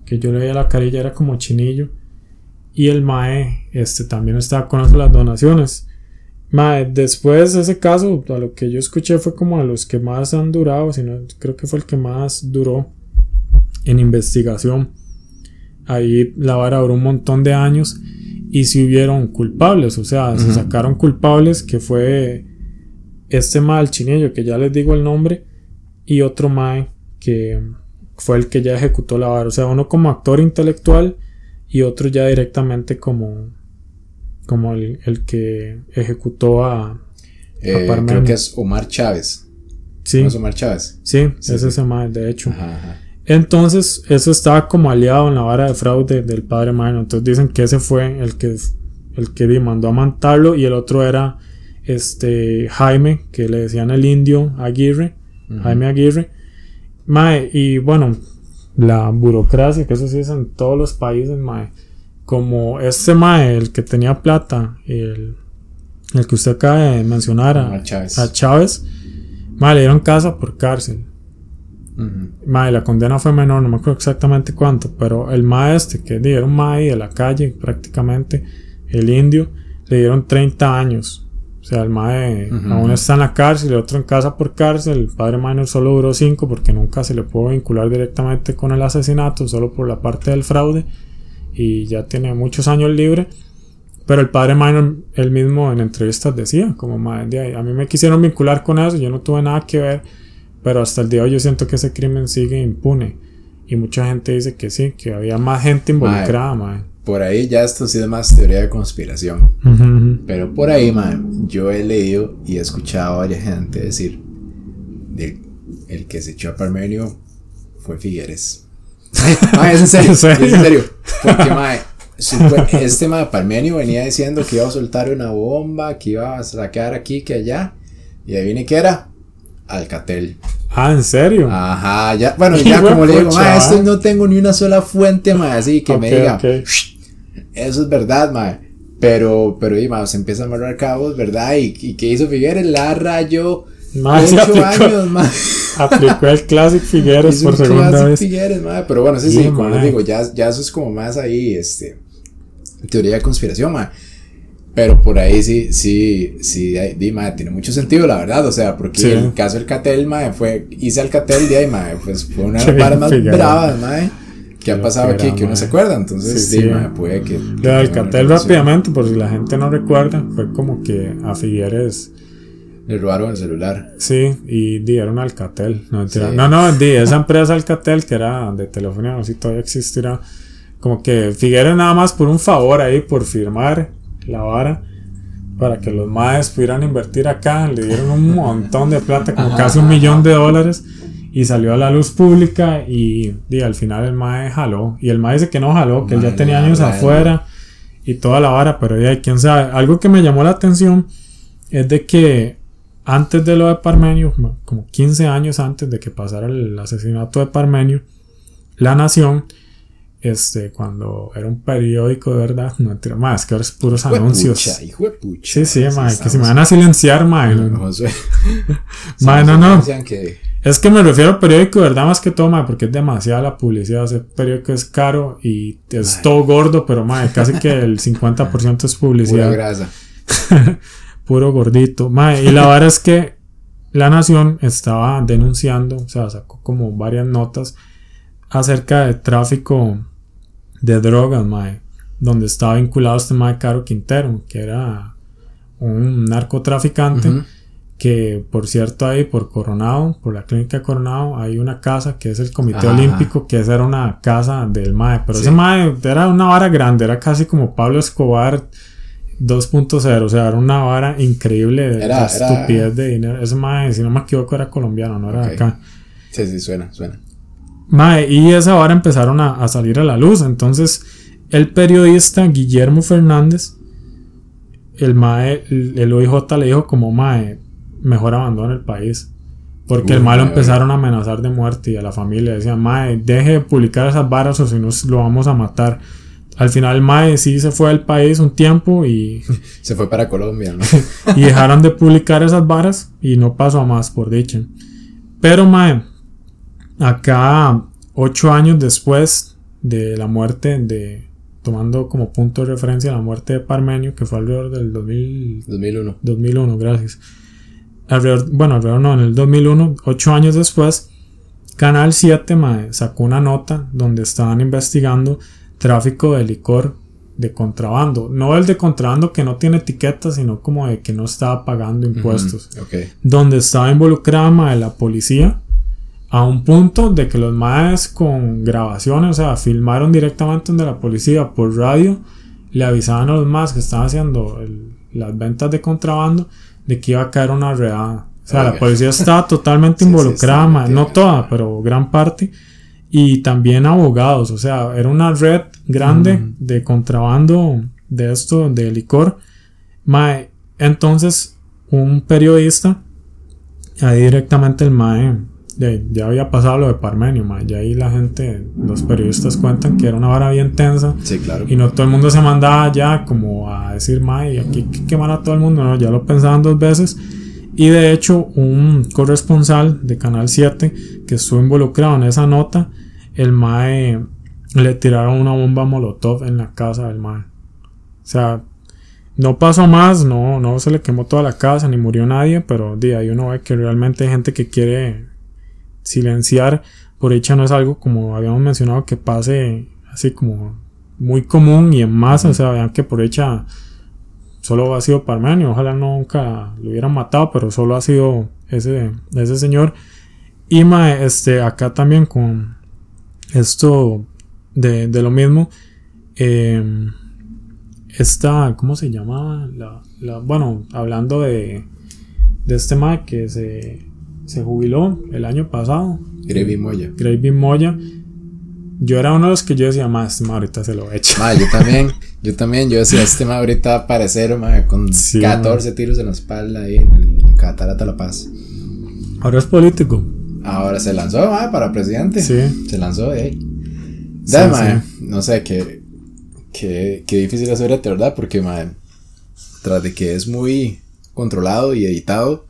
que yo le veía la carilla, era como chinillo. Y el mae este, también estaba con las donaciones. Mae, después de ese caso, a lo que yo escuché fue como a los que más han durado, sino creo que fue el que más duró en investigación. Ahí la vara duró un montón de años y si hubieron culpables, o sea, se sacaron culpables que fue este mal chinillo que ya les digo el nombre y otro Mae que fue el que ya ejecutó la vara. O sea, uno como actor intelectual y otro ya directamente como, como el, que ejecutó a, eh, Creo que es Omar Chávez. Sí. es Omar Chávez? Sí, es ese Mae, de hecho. Entonces, eso estaba como aliado en la vara de fraude del padre Mae. Entonces dicen que ese fue el que, el que mandó a matarlo y el otro era este Jaime, que le decían el indio Aguirre Jaime Aguirre. Mae, y bueno, la burocracia, que eso sí es en todos los países, mae. Como este mae, el que tenía plata, el, el que usted acaba de mencionar, a, Chávez. mae, le dieron casa por cárcel. Mae, la condena fue menor, no me acuerdo exactamente cuánto, pero el mae este, que dieron mae de la calle prácticamente, el indio, le dieron 30 años o sea, el mae aún está en la cárcel, el otro en casa por cárcel. El padre minor solo duró cinco porque nunca se le pudo vincular directamente con el asesinato, solo por la parte del fraude. Y ya tiene muchos años libre. Pero el padre minor, él mismo en entrevistas decía, como mae, a mí me quisieron vincular con eso, yo no tuve nada que ver. Pero hasta el día de hoy yo siento que ese crimen sigue impune. Y mucha gente dice que sí, que había más gente involucrada, mae por ahí ya esto sí es más teoría de conspiración. Pero por ahí, man, yo he leído y he escuchado a varias gente decir de, el que se echó a Parmenio fue Figueres. (laughs) es en serio, es en serio. Porque, mae, este mae Parmenio venía diciendo que iba a soltar una bomba, que iba a sacar aquí, que allá. Y ahí viene que era Alcatel. Ah, ¿en serio? Ajá, ya, bueno, ya (laughs) como le digo, mae, esto no tengo ni una sola fuente, mae, así que me diga, eso es verdad, mae. Pero, pero, y, ma, se empieza a amarrar cabos, ¿verdad? ¿Y, y qué hizo Figueres? La rayó. Ocho (laughs) aplicó, años, ma. aplicó el Classic Figueres Hizo por un segunda Classic vez. Figueres, ma. Pero bueno, sí, sí, Sí, como les digo, ya, ya eso es como más ahí, este, teoría de conspiración, ma. Pero por ahí sí, sí, sí, ahí, di, ma, tiene mucho sentido, la verdad, o sea, porque Sí. el caso del Catel, ma, fue, hice el Catel de ahí, ma, pues fue una de las más bravas, ma, que ha pasado aquí, que uno se acuerda, entonces, Sí, puede que... Lo cartel relación. rápidamente, por si la gente no recuerda, fue como que a Figueres, Le robaron el celular. sí, y di, era un Alcatel. No. Sí. no, no, di, esa empresa Alcatel que era de telefonía, no sé si todavía existirá. Como que Figueres nada más por un favor ahí, por firmar la vara, para que los maes pudieran invertir acá, le dieron un montón de plata, como Ajá, casi un millón de dólares. Y salió a la luz pública y, di, al final el mae jaló. Y el mae dice que no jaló, que él ya tenía años verdad, afuera y toda la vara, pero ya quién sabe. Algo que me llamó la atención es de que antes de lo de Parmenio, como 15 años antes de que pasara el asesinato de Parmenio, La Nación, este, cuando era un periódico de verdad, no mentira, más que ahora es puros Hijo anuncios. pucha, hijo de pucha. Sí, sí, mae, que si me van a silenciar, mae. no- No, no, (laughs) Sí, no. Es que me refiero al periódico, ¿verdad? Más que todo, mae, porque es demasiada la publicidad. Ese periódico es caro y es todo gordo, pero mae, casi que el (laughs) 50% es Pura publicidad. grasa. (laughs) Puro gordito. Mae, y la verdad es que la Nación estaba denunciando, o sea, sacó como varias notas acerca de tráfico de drogas, mae, donde estaba vinculado este mae Caro Quintero, que era un narcotraficante. Que por cierto ahí por Coronado, por la clínica Coronado, hay una casa que es el Comité Ajá. Olímpico, que esa era una casa del MAE, pero Sí. ese MAE era una vara grande, era casi como Pablo Escobar 2.0, o sea, era una vara increíble de Era- de era- estupidez de dinero. Ese MAE, si no me equivoco, era colombiano, no era de Ok. acá. Sí, sí, suena, suena. Mae, y esa hora empezaron a, a salir a la luz. Entonces, el periodista Guillermo Fernández, el Mae, el, el OIJ le dijo como Mae, mejor abandona el país. Porque el Uy, Mae lo mae, empezaron a amenazar de muerte y a la familia decían, Mae, deje de publicar esas varas o si no lo vamos a matar. Al final el Mae sí se fue del país un tiempo y, (laughs) Se fue para Colombia, ¿no? (laughs) y dejaron de publicar esas varas y no pasó a más, por dicha. Pero, mae, acá, ocho años después de la muerte de. Tomando como punto de referencia la muerte de Parmenio, que fue alrededor del 2000, 2001. 2001, gracias. Alrededor, bueno, alrededor no, en el 2001, ocho años después, Canal 7 mae, sacó una nota donde estaban investigando tráfico de licor de contrabando. No el de contrabando que no tiene etiqueta, sino como de que no estaba pagando impuestos. Donde estaba involucrada mae, la policía a un punto de que los maes con grabaciones, o sea, filmaron directamente donde la policía por radio le avisaban a los maes que estaban haciendo el- las ventas de contrabando de que iba a caer una redada. O sea, la policía estaba (laughs) totalmente Sí, involucrada, está no toda, pero gran parte. Y también abogados, o sea, era una red grande Mm. de contrabando de esto, de licor. Mae, entonces, un periodista, ahí directamente el Mae, ya había pasado lo de Parmenio, Mae, ya ahí la gente, los periodistas cuentan que era una vara bien tensa. Sí, claro. Y no todo el mundo se mandaba ya como a decir, Mae, aquí hay que quemar a todo el mundo, no, ya lo pensaban dos veces. Y de hecho, un corresponsal de Canal 7 que estuvo involucrado en esa nota, el Mae le tiraron una bomba molotov en la casa del Mae. O sea, no pasó más, no, no se le quemó toda la casa, ni murió nadie, pero de ahí uno ve que realmente hay gente que quiere silenciar. Por hecho, no es algo como habíamos mencionado que pase así como muy común y en masa. O sea, vean que por hecha solo ha sido Parmenio. Ojalá nunca lo hubieran matado, pero solo ha sido ese, ese señor. Y mae, este, acá también con esto de, de lo mismo. Eh, esta, ¿cómo se llamaba? La, la- bueno, hablando de, de este mae que se, se jubiló el año pasado. Gravy Moya. Gravy Moya. Yo era uno de los que yo decía, más, este mae ahorita se lo echa. Ma, yo también, (laughs) yo también, yo decía, este ma ahorita va a aparecer, ma, con Sí, 14 tiros en la espalda ahí en la Catarata La Paz. Ahora es político. Ahora se lanzó, ma, para presidente. Sí. Se lanzó de ahí. Sí, Da, ma, sí. no sé, qué, qué, qué difícil es ver ¿verdad? Porque, mae, tras de que es muy controlado y editado,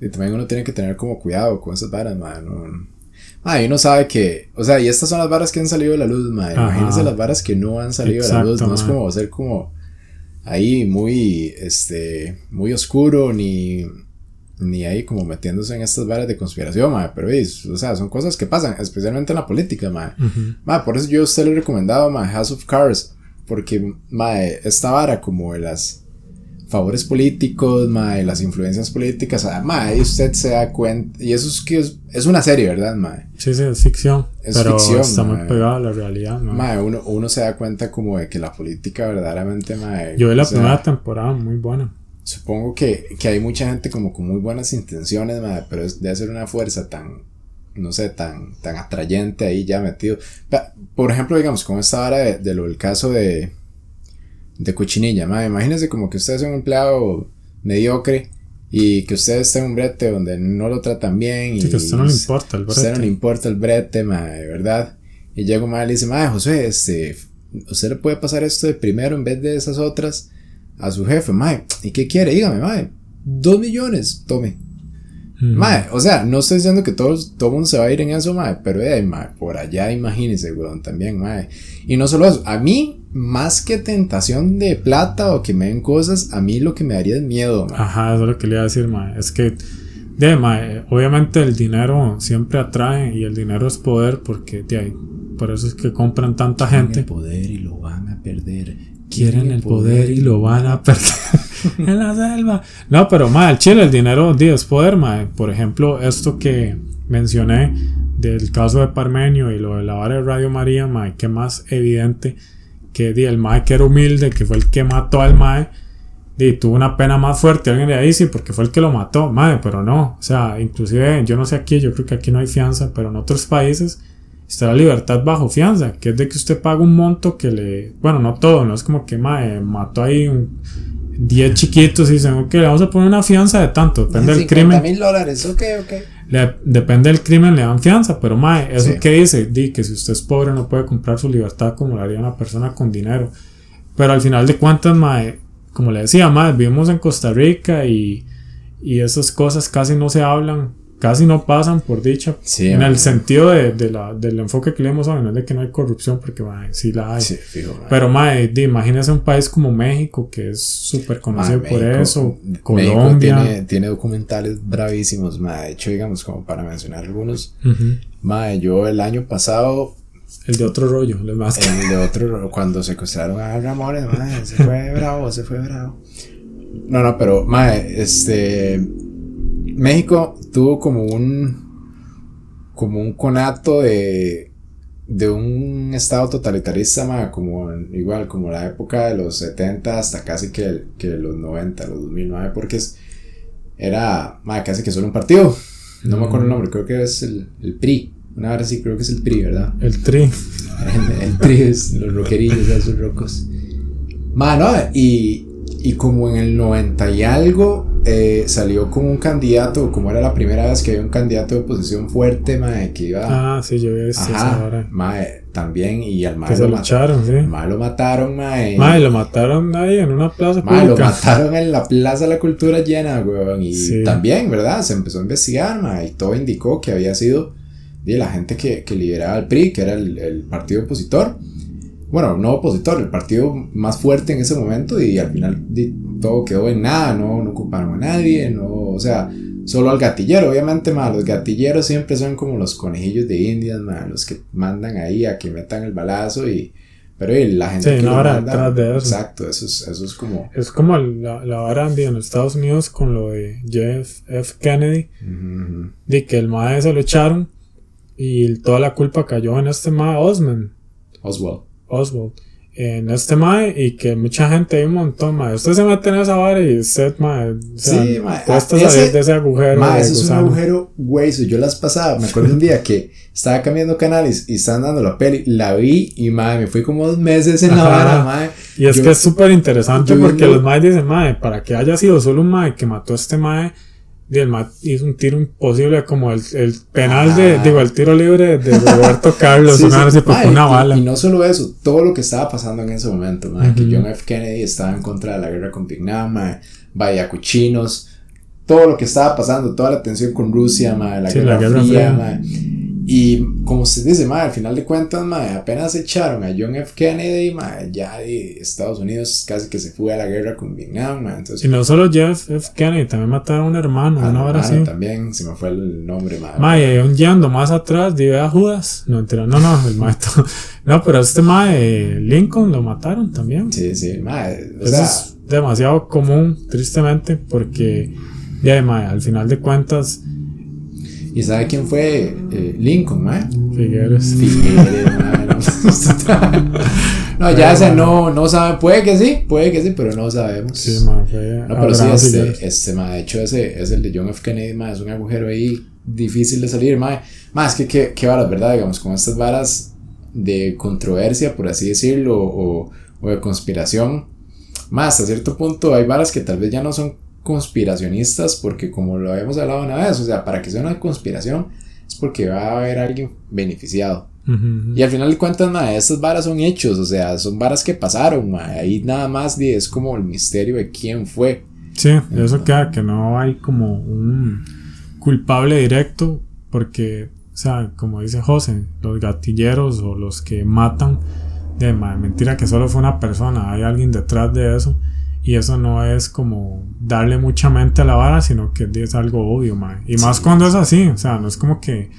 y también uno tiene que tener como cuidado con esas varas, mae. No, uno sabe que, o sea, y estas son las varas que han salido de la luz, mae. Imagínense las varas que no han salido de la luz. No es como ser como ahí muy, este, muy oscuro ni ni ahí como metiéndose en estas varas de conspiración, mae, pero o sea, son cosas que pasan, especialmente en la política, mae. por eso yo a usted le he recomendado, mae, House of Cards, porque, mae, esta vara como de las favores políticos, mae, las influencias políticas, ah, mae, usted se da cuenta, y eso es que es, una serie, ¿verdad, mae? Sí, sí, es ficción, es pero ficción, está muy pegada a la realidad, mae. mae uno, uno se da cuenta como de que la política verdaderamente, mae... Yo vi la primera temporada, muy buena supongo que, que, hay mucha gente como con muy buenas intenciones, madre, pero es de hacer una fuerza tan, no sé, tan, tan atrayente ahí ya metido. Por ejemplo, digamos, con esta hora de, de, lo del caso de, de cochinilla, madre, imagínense como que usted es un empleado mediocre y que usted está en un brete donde no lo tratan bien y que a usted no le importa el brete. Usted no le importa el brete, madre, ¿verdad? Y llega un madre y le dice, madre, José, este, usted le puede pasar esto de primero en vez de esas otras a su jefe, mae, ¿y qué quiere? Dígame, mae, dos millones, tome. Mae, o sea, no estoy diciendo que todo, todo mundo se va a ir en eso, mae, pero eh, mae, por allá imagínese, weón, también, mae. Y no solo eso, a mí, más que tentación de plata o que me den cosas, a mí lo que me daría es miedo, mae. Ajá, eso es lo que le iba a decir, mae. Es que, de, mae, obviamente el dinero siempre atrae y el dinero es poder porque, de ahí, por eso es que compran tanta gente. poder y lo van a perder quieren el poder y lo van a perder (laughs) en la selva. No, pero mal, chile, el dinero es poder, mae. Por ejemplo, esto que mencioné del caso de Parmenio y lo de la vara de Radio María, mae, que más evidente que di, el mae que era humilde, que fue el que mató al mae, y tuvo una pena más fuerte. Alguien le dice, porque fue el que lo mató, mae, pero no. O sea, inclusive, yo no sé aquí, yo creo que aquí no hay fianza, pero en otros países está la libertad bajo fianza, que es de que usted paga un monto que le, bueno, no todo, no es como que mae, mató ahí un 10 chiquitos y dicen, ok, le vamos a poner una fianza de tanto, depende del crimen. mil dólares, ok, ok. depende del crimen, le dan fianza, pero mae, eso que dice, di que si usted es pobre no puede comprar su libertad como lo haría una persona con dinero. Pero al final de cuentas, mae, como le decía, mae, vivimos en Costa Rica y, y esas cosas casi no se hablan casi no pasan por dicha. en el sentido de, de la, del enfoque que le hemos dado, no es de que no hay corrupción, porque sí la hay. Pero mae, imagínese un país como México, que es súper conocido por eso, Colombia. tiene, tiene, documentales bravísimos, mae. De hecho, digamos, como para mencionar algunos, mae, yo el año pasado el de otro rollo, el más. El de otro rollo, cuando secuestraron a Ramón, se fue bravo, se fue bravo. No, no, pero, mae, este México tuvo como un como un conato de de un estado totalitarista, como igual como la época de los 70 hasta casi que, que los 90, los 2009, porque es, era casi que solo un partido. No me acuerdo el nombre, creo que es el, el PRI. Una vez sí creo que es el PRI, ¿verdad? El TRI. El, el TRI es los roquerillos, esos rocos. Mano, y, y como en el 90 y algo, eh, salió como un candidato, como era la primera vez que había un candidato de oposición fuerte, mae, que iba. Ah, sí, yo vi eso ahora. Mae, también, y al mae lo, mataron. Sí. Mae lo mataron, mae. Mae, lo mataron ahí en una plaza mae, lo mataron en la Plaza de la Cultura llena, weón. Y también, ¿verdad? Se empezó a investigar, mae, y todo indicó que había sido de la gente que, que lideraba el PRI, que era el, el partido opositor bueno, no opositor, el partido más fuerte en ese momento y al final todo quedó en nada, no, no ocuparon a nadie, no, o sea, solo al gatillero, obviamente, más los gatilleros siempre son como los conejillos de indias, más los que mandan ahí a que metan el balazo y... Pero la gente que no manda, de eso. Exacto, eso es, eso es como... Es como la, la vara en Estados Unidos con lo de Jeff F. Kennedy, de que el MAE se lo echaron y toda la culpa cayó en este MAE Osman. Oswald. Oswald en este mae y que mucha gente hay un montón mae. Usted se mete en esa vara y usted mae sí mae cuesta salir de ese agujero mae eso es un agujero güey yo las pasaba me acuerdo un día que estaba cambiando canales y estaban dando la peli la vi y mae me fui como dos meses en la vara mae. Y es que es súper interesante porque los mae dicen mae para que haya sido solo un mae que mató a este mae y el hizo un tiro imposible como el, el penal de, digo, el tiro libre de Roberto (laughs) Carlos, Sí, sí. una, Mae, una y- bala. Y, no solo eso, todo lo que estaba pasando en ese momento, que. John F. Kennedy estaba en contra de la guerra con Vietnam, vallacuchinos, todo lo que estaba pasando, toda la tensión con Rusia, la, Sí, guerra la Guerra Fría. Y como se dice, mae, al final de cuentas, mae, apenas echaron a John F. Kennedy, mae, ya de Estados Unidos casi que se fue a la guerra con Vietnam, mae, entonces... Y no solo Jeff F. Kennedy, también mataron a un hermano, ah, una no, hora así. también se me fue el nombre, mae. Mae, hay un yendo más atrás, dive a Judas. No, no, no, el maestro. (laughs) No, pero este mae, Lincoln, lo mataron también. Sí, sí, mae, o Eso sea... es demasiado común, tristemente, porque, ya, mae, al final de cuentas, ¿Y sabe quién fue eh, Lincoln, mae? Figueres. Figueres, (laughs) no. Ya ese no, no sabe, puede que sí, puede que sí, pero no sabemos. Sí, fue no, pero sí, este, este, mae, de hecho ese es el de John F. Kennedy, mae, es un agujero ahí difícil de salir, mae. Más que qué, qué varas, ¿verdad? Digamos, con estas varas de controversia, por así decirlo, o, o de conspiración, más a cierto punto hay varas que tal vez ya no son conspiracionistas, porque como lo habíamos hablado una vez, o sea, para que sea una conspiración es porque va a haber alguien beneficiado. Y al final de cuentas, mae, estas varas son hechos, o sea, son varas que pasaron. Ahí nada más es como el misterio de quién fue. Sí, eso queda que no hay como un culpable directo, porque, o sea, como dice José, los gatilleros o los que matan, de ma- mentira que solo fue una persona, hay alguien detrás de eso, y eso no es como darle mucha mente a la vara, sino que es algo obvio. Y más cuando es así, o sea, no es como que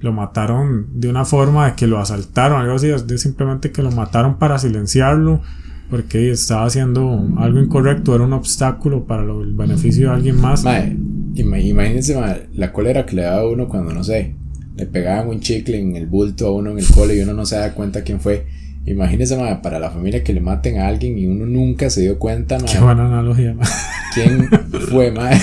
lo mataron de una forma de que lo asaltaron, algo así, es de simplemente que lo mataron para silenciarlo, porque estaba haciendo algo incorrecto, era un obstáculo para lo- el beneficio de alguien más. Mae, ima- imagínense, mae, la cólera que le daba a uno cuando, no sé, le pegaban un chicle en el bulto a uno en el cole y uno no se da cuenta quién fue. Imagínense, mae, para la familia que le maten a alguien y uno nunca se dio cuenta, mae, Qué buena analogía. ma. quién (laughs) fue, mae.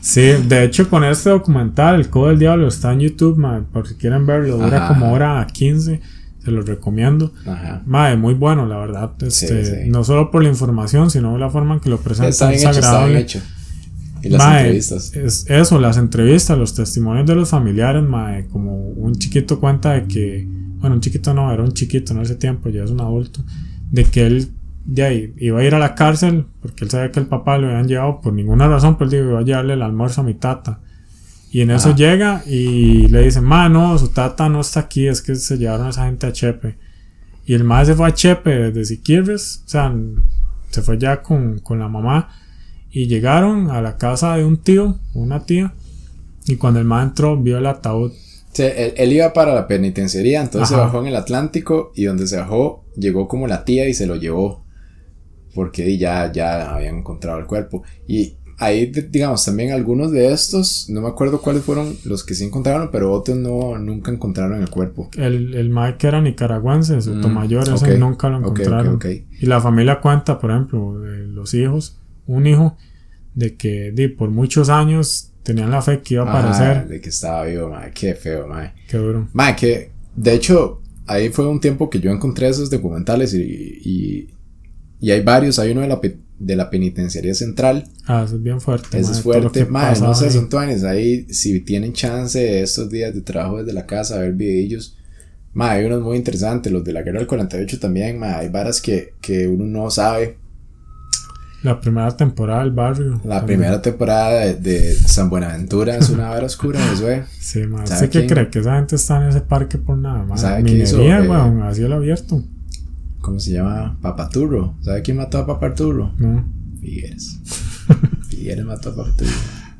Sí, de hecho con este documental, El Codo del Diablo, está en YouTube, ma, por si quieren verlo, dura Ajá. como hora 15, se los recomiendo. Ajá. Madre, muy bueno, la verdad. Este, sí. No solo por la información, sino la forma en que lo Está presentan. bien Es hecho, está bien agradable. hecho. Y las Mae, entrevistas. Es eso, las entrevistas, los testimonios de los familiares, mae, como un chiquito cuenta de que, bueno, un chiquito no, era un chiquito en ese tiempo, ya es un adulto, de que él ya i- iba a ir a la cárcel porque él sabía que el papá lo habían llevado por ninguna razón, pues digo, iba a llevarle el almuerzo a mi tata. Y en eso llega y le dice, ma, no, su tata no está aquí, es que se llevaron a esa gente a Chepe. Y el mae se fue a Chepe desde Siquirres, o sea, se fue ya con, con la mamá. Y llegaron a la casa de un tío, una tía. Y cuando el mae entró, vio el ataúd. Sí, él, él iba para la penitenciaría, entonces se bajó en el Atlántico y donde se bajó llegó como la tía y se lo llevó porque ya, ya habían encontrado el cuerpo. Y ahí, di- digamos, también algunos de estos, no me acuerdo cuáles fueron los que sí encontraron, pero otros no, nunca encontraron el cuerpo. El, el mae que era nicaragüense, Sotomayor, Mm, ese ok, nunca lo encontraron. Y la familia cuenta, por ejemplo, de los hijos, un hijo, de que di, por muchos años tenían la fe que iba a aparecer. de que estaba vivo, mae, qué feo, mae. Qué duro. Mae, que de hecho, ahí fue un tiempo que yo encontré esos documentales y, y, y hay varios. Hay uno de la, de la penitenciaría central. Ah, eso es bien fuerte. Ese es fuerte. Mae, no sé, son tuanes. Ahí, si tienen chance estos días de trabajo desde la casa, ver videillos. Mae, hay unos muy interesantes. Los de la guerra del 48 también. Mae, hay varas que, que uno no sabe. La primera temporada del barrio. La también. primera temporada de, de San Buenaventura es una vara oscura, eso es. Sí, mae. ¿Sabe ¿Usted qué quién? cree? Que esa gente está en ese parque por nada más. ¿Sabe qué hizo? Minería, Eh, weón, a cielo abierto. ¿Cómo se llama? Papaturro. ¿Sabe quién mató a Papaturro? No. Figueres. (laughs) Figueres mató a Papaturro.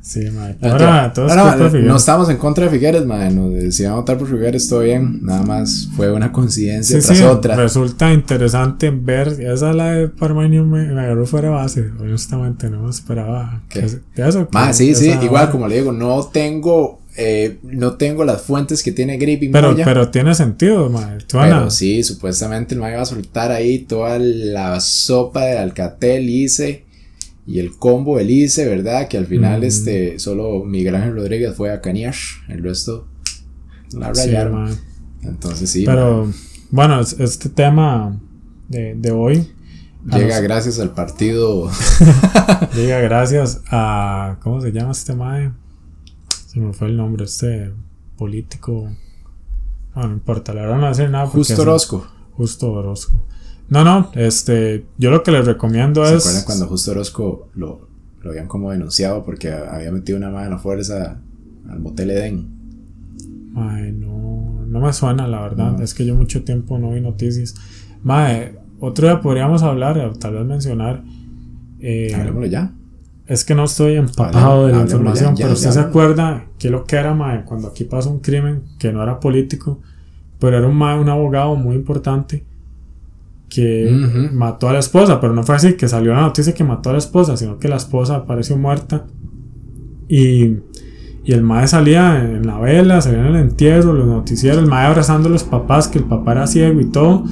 Sí, mae. No, Ahora, no, todo no, de estamos en contra de Figueres, man. No, si van a votar por Figueres, todo bien. Nada más fue una coincidencia Sí, tras sí, otra. resulta interesante ver. Esa es la de Parmenio me, me agarró fuera de base. Honestamente, no esperaba. ¿Qué? que- de eso. Ma, sí, sí, esa igual como le digo, no tengo, eh, no tengo las fuentes que tiene Grippy Pero, Moya, pero tiene sentido, mae. pero sí, supuestamente el man iba a soltar ahí toda la sopa del Alcatel ICE y el combo del ICE, ¿verdad? Que al final Mm. este, solo Miguel Ángel Rodríguez fue a Cañash, el resto la Sí, rayaron. mae. Entonces sí, Pero bueno, es- este tema de, de hoy Llega gracias al partido. (laughs) Llega gracias a. ¿Cómo se llama este mae? Se me fue el nombre, este político. No, no importa, la verdad no va a decir nada. Justo Orozco. Justo Orozco. No, no, este. Yo lo que les recomiendo es. ¿Se acuerdan cuando Justo Orozco lo, lo habían como denunciado porque había metido una mano a fuerza al motel Eden? Ay, no. No me suena, la verdad. Es que yo mucho tiempo no vi noticias. Mae, otro día podríamos hablar, tal vez mencionar. Eh, Hablemoslo ya. Es que no estoy empapado de la información, pero usted se acuerda que lo que era, mae, cuando aquí pasó un crimen que no era político, pero era un, mae, un abogado muy importante que mató a la esposa, pero no fue así, que salió la noticia que mató a la esposa, sino que la esposa apareció muerta. Y, y el mae salía en la vela, salía en el entierro, los noticieros, el mae abrazando a los papás, que el papá era ciego y todo,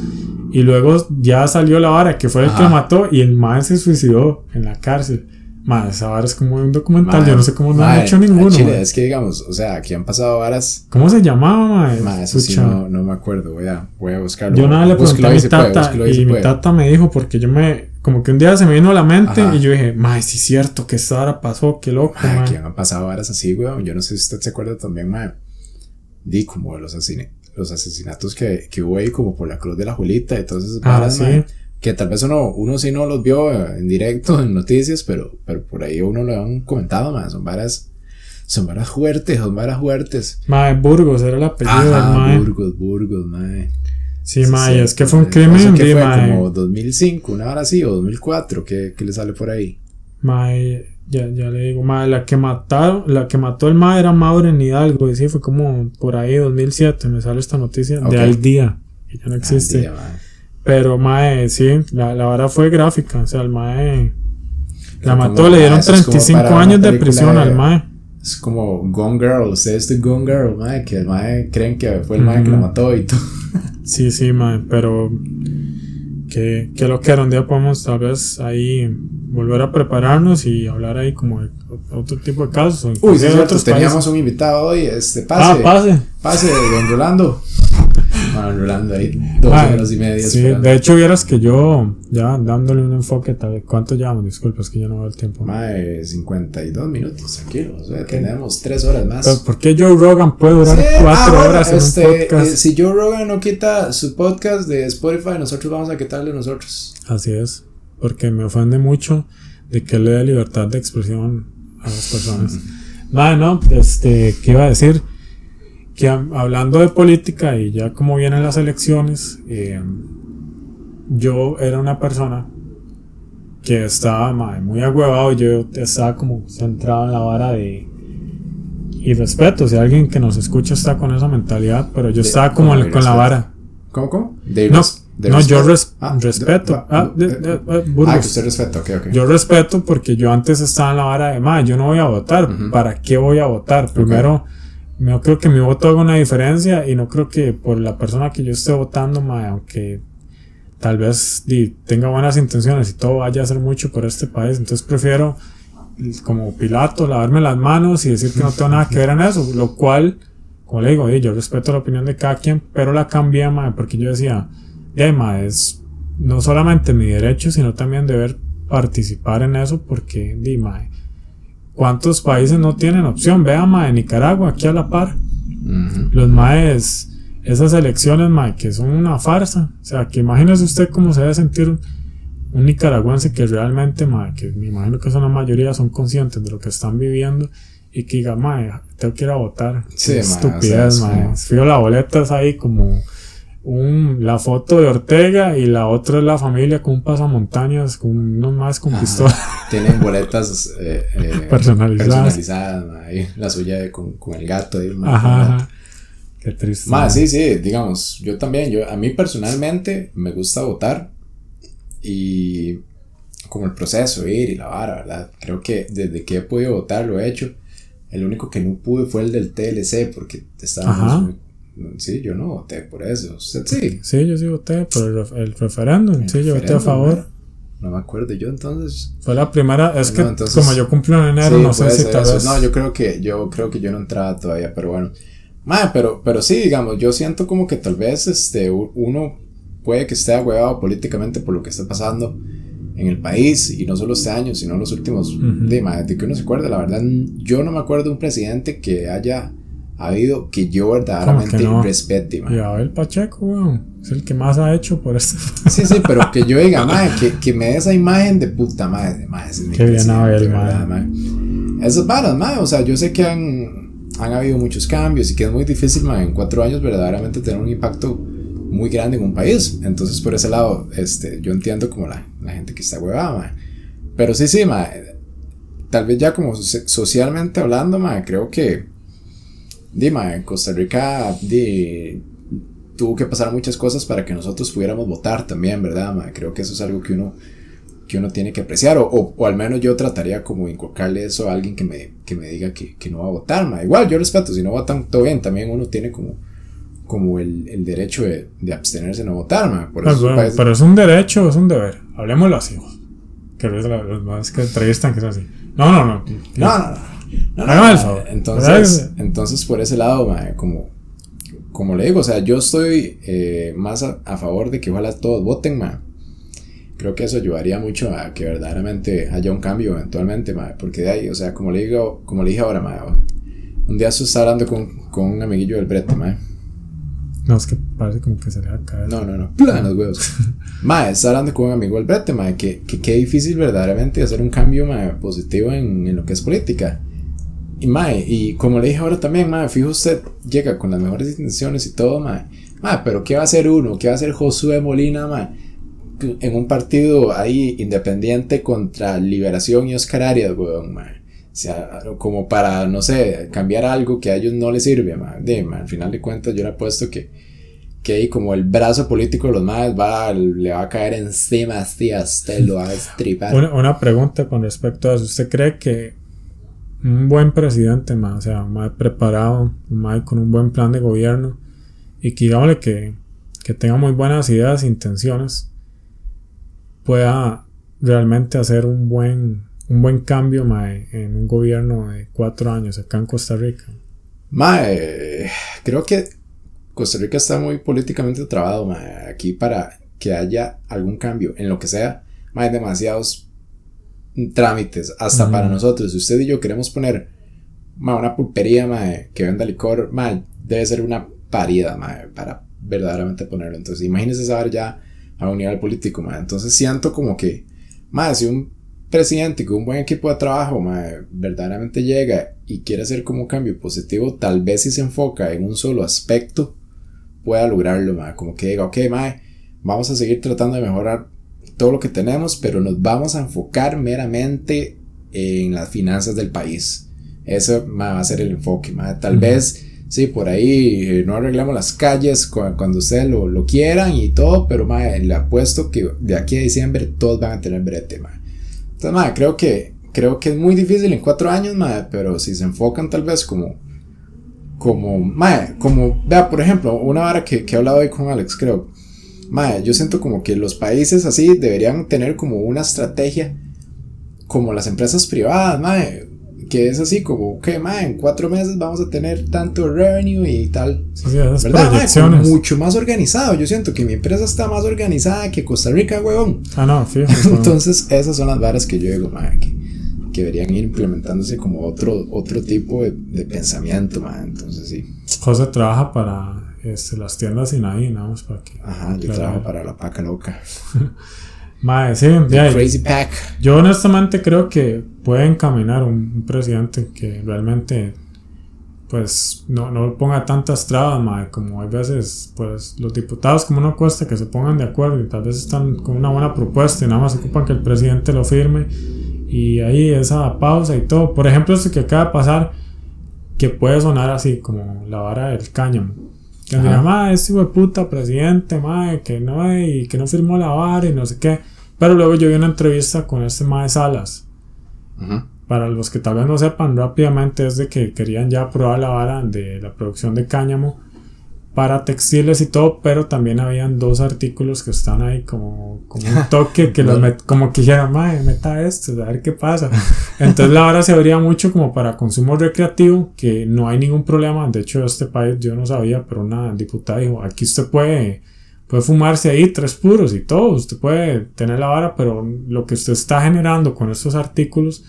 y luego ya salió la vara, que fue el que mató, y el mae se suicidó en la cárcel. Madre, esa vara es como un documental, yo no sé cómo no han hecho ninguno. Chile, es que digamos, o sea, aquí han pasado varas. ¿Cómo se llamaba, madre? Madre, eso sí no, no, me acuerdo, voy a, voy a buscarlo. Yo nada le pregunté a mi tata y mi tata me dijo, porque yo me, como que un día se me vino a la mente y yo dije, madre, sí es cierto que esta vara pasó, qué loco, madre. Aquí han pasado varas así, weón, yo no sé si usted se acuerda también, madre, di como los, los asesinatos que, que hubo ahí como por la cruz de la Julita y todas esas varas, sí que tal vez uno, uno sí no los vio en directo en noticias, pero, pero por ahí uno lo han comentado más, son varas, son varas fuertes, son varas fuertes. Mae, Burgos era el apellido Ajá, Burgos, Burgos, mae. Sí, mae, es que fue un crimen, que fue como 2005, una hora así, o 2004, ¿qué, qué le sale por ahí? Mae, ya, ya le digo, mae, la que mataron, la que mató el mae era Maureen Hidalgo, y sí, fue como por ahí 2007, me sale esta noticia de al día, que ya no existe. Al día, pero, mae, sí, la, la vara fue gráfica. O sea, el mae. La mató, le dieron 35 años de prisión al mae. Es como Gone Girl, ustedes de Gone Girl, mae, que el mae creen que fue el mae que la mató y todo. Sí, sí, mae, pero. Que, que lo que era un día podemos tal vez ahí volver a prepararnos y hablar ahí como de otro tipo de casos. Uy, sí, cierto, teníamos un invitado hoy, este, pase. Ah, pase. Pase, don Rolando. Rolando ahí dos horas y media. Sí, de hecho, vieras que yo, ya dándole un enfoque, tal ¿cuánto llevamos? Disculpa, es que yo no veo el tiempo. Mae, 52 minutos, tranquilo. O sea, tenemos 3 horas más. Pero ¿Por qué Joe Rogan puede durar 4 ah, horas en este, un podcast? Eh, si Joe Rogan no quita su podcast de Spotify, nosotros vamos a quitarle nosotros. Así es, porque me ofende mucho de que le dé libertad de expresión a las personas. (laughs) Bueno, este, ¿qué iba a decir? Que hablando de política y ya como vienen las elecciones, eh, yo era una persona que estaba muy agüevado, yo estaba como centrado en la vara de... Y respeto, si alguien que nos escucha está con esa mentalidad, pero yo estaba como con la vara. ¿Cómo, cómo? no, no yo ah, respeto. ah, de, ah, que usted respeta, ok, ok. Yo respeto porque yo antes estaba en la vara de, más yo no voy a votar. ¿Para qué voy a votar? Primero... No creo que mi voto haga una diferencia y no creo que por la persona que yo esté votando, aunque tal vez tenga buenas intenciones y todo vaya a hacer mucho por este país, entonces prefiero como Pilato lavarme las manos y decir que no tengo nada que ver en eso, lo cual, como le digo, yo respeto la opinión de cada quien, pero la cambié, porque yo decía, de es no solamente mi derecho, sino también deber participar en eso porque, di, ¿Cuántos países no tienen opción? Vea, mae, Nicaragua, aquí a la par. Los maes, esas elecciones, mae, que son una farsa. O sea, que imagínese usted cómo se debe sentir un, nicaragüense que realmente, mae, que me imagino que son la mayoría, son conscientes de lo que están viviendo y que diga, mae, tengo que ir a votar. Sí, estupidez, mae. Fío la boleta es ahí como un, la foto de Ortega y la otra es la familia con un pasamontañas, con unos más con pistola. (laughs) Tienen boletas eh, eh, personalizadas. ahí, la suya con, con, el gato. Ahí, ajá, Qué triste. Más, sí, sí, digamos, yo también, yo, a mí personalmente me gusta votar y como el proceso, ir y la vara, ¿verdad? Creo que desde que he podido votar lo he hecho. El único que no pude fue el del TLC porque estábamos muy Sí, yo no voté por eso. ¿Usted sí? Sí, yo sí voté por el, referéndum. sí, yo voté a favor. No me acuerdo yo entonces. Fue la primera, es que como yo cumplí en enero, no sé si tal vez. No, yo creo que yo creo que yo no entraba todavía, pero bueno. pero, pero sí, digamos, yo siento como que tal vez este, uno puede que esté agüevado políticamente por lo que está pasando. en el país, y no solo este año, sino los últimos, de, de que uno se acuerda, la verdad, yo no me acuerdo de un presidente que haya habido que yo verdaderamente no? respete, Y Abel Pacheco, weón, es el que más ha hecho por esto. (laughs) Sí, sí, pero que yo diga, (laughs) madre, que, que me dé esa imagen de puta madre, madre, es Qué bien Abel, madre. Esas varas, madre, o sea, yo sé que han, han habido muchos cambios y que es muy difícil, madre, en cuatro años verdaderamente tener un impacto muy grande en un país. Entonces, por ese lado, este, yo entiendo como la, la gente que está huevada, madre. Pero sí, sí, madre, tal vez ya como socialmente hablando, madre, creo que Dima, en Costa Rica tuvo que pasar muchas cosas para que nosotros pudiéramos votar también, ¿verdad? Creo que eso es algo que uno, que uno tiene que apreciar, o, o, al menos yo trataría como inculcarle eso a alguien que me, que me diga que, que, no va a votar. Ma. Igual, yo respeto, si no votan, todo bien, también uno tiene como, como el, el derecho de, de, abstenerse de no votar. Ma. Por eso Pero es un derecho, es un deber. Hablemoslo así, que es los más que entrevistan que es así. No, no, no. No, no, no. No, entonces, entonces, por ese lado, como, como le digo, o sea, yo estoy eh, más a, favor de que ojalá todos voten, ma. Creo que eso ayudaría mucho a que verdaderamente haya un cambio eventualmente, ma, porque de ahí, o sea, como le digo, como le dije ahora, ma, un día se está hablando con, con un amiguillo del brete, ma. No, es que parece como que se le va a caer. No, no, no. Plan los huevos. (laughs) mae, está hablando con un amigo del brete, mae, que, que, que difícil verdaderamente hacer un cambio mae, positivo en, en, lo que es política. Y mae, y como le dije ahora también, mae, fijo usted, llega con las mejores intenciones y todo, mae. Mae, pero ¿qué va a hacer uno? ¿Qué va a hacer Josué Molina, mae? En un partido ahí independiente contra Liberación y Oscar Arias, weón, mae. O sea, como para, no sé, cambiar algo que a ellos no les sirve, mae. De, al final de cuentas yo le apuesto que, que ahí como el brazo político de los maes va, le va a caer encima así, usted lo va a estripar. Una pregunta con respecto a eso. ¿Usted cree que un buen presidente, más, o sea, más preparado, más con un buen plan de gobierno y que digámosle que, que tenga muy buenas ideas e intenciones, pueda realmente hacer un buen, un buen cambio mae, en un gobierno de cuatro años acá en Costa Rica. Mae, creo que Costa Rica está muy políticamente trabado mae, aquí para que haya algún cambio en lo que sea. Mae, demasiados trámites, hasta para nosotros. Si usted y yo queremos poner una pulpería que venda licor, debe ser una parida para verdaderamente ponerlo. Entonces, imagínese saber ya a un nivel político. Entonces, siento como que, si un presidente con un buen equipo de trabajo verdaderamente llega y quiere hacer como un cambio positivo, tal vez si se enfoca en un solo aspecto, pueda lograrlo. Como que diga, ok, vamos a seguir tratando de mejorar todo lo que tenemos, pero nos vamos a enfocar meramente en las finanzas del país. Eso va a ser el enfoque. Tal vez, sí, por ahí eh, no arreglamos las calles cuando ustedes lo, lo, quieran y todo, pero le apuesto que de aquí a diciembre todos van a tener brete. Entonces, creo que, creo que es muy difícil en cuatro años, pero si se enfocan tal vez como como, como, vea, por ejemplo, una hora que, que he hablado hoy con Alex, creo, Mae, yo siento como que los países así deberían tener como una estrategia como las empresas privadas, mae, que es así como, que mae, en cuatro meses vamos a tener tanto revenue y tal. Sí, sí, ¿Verdad, mucho más organizado. Yo siento que mi empresa está más organizada que Costa Rica, huevón. Ah, no, fíjate. (laughs) Entonces, esas son las varas que yo digo, mae, que, que, deberían ir implementándose como otro, otro tipo de, de pensamiento, mae. Entonces, sí. José trabaja para este, las tiendas sin ahí, nada más para que. Ajá, yo trabajo para la paca loca. (laughs) Madre, sí, Crazy Pack. Yo honestamente creo que puede encaminar un, presidente que realmente pues no, no ponga tantas trabas, madre, como hay veces, pues los diputados como no cuesta que se pongan de acuerdo y tal vez están con una buena propuesta y nada más ocupan que el presidente lo firme y ahí esa pausa y todo. Por ejemplo, esto que acaba de pasar, que puede sonar así como la vara del cáñamo que me llama este hijo de puta presidente, madre, que no, y que no firmó la vara y no sé qué. Pero luego yo vi una entrevista con este mae Salas. Para los que tal vez no sepan rápidamente es de que querían ya probar la vara de la producción de cáñamo para textiles y todo, pero también habían dos artículos que están ahí como, como un toque que los (laughs) met, como que dijeron, madre, meta esto, a ver qué pasa. Entonces la hora se abría mucho como para consumo recreativo, que no hay ningún problema. De hecho, este país yo no sabía, pero una diputada dijo, aquí usted puede puede fumarse ahí tres puros y todo, usted puede tener la vara, pero lo que usted está generando con estos artículos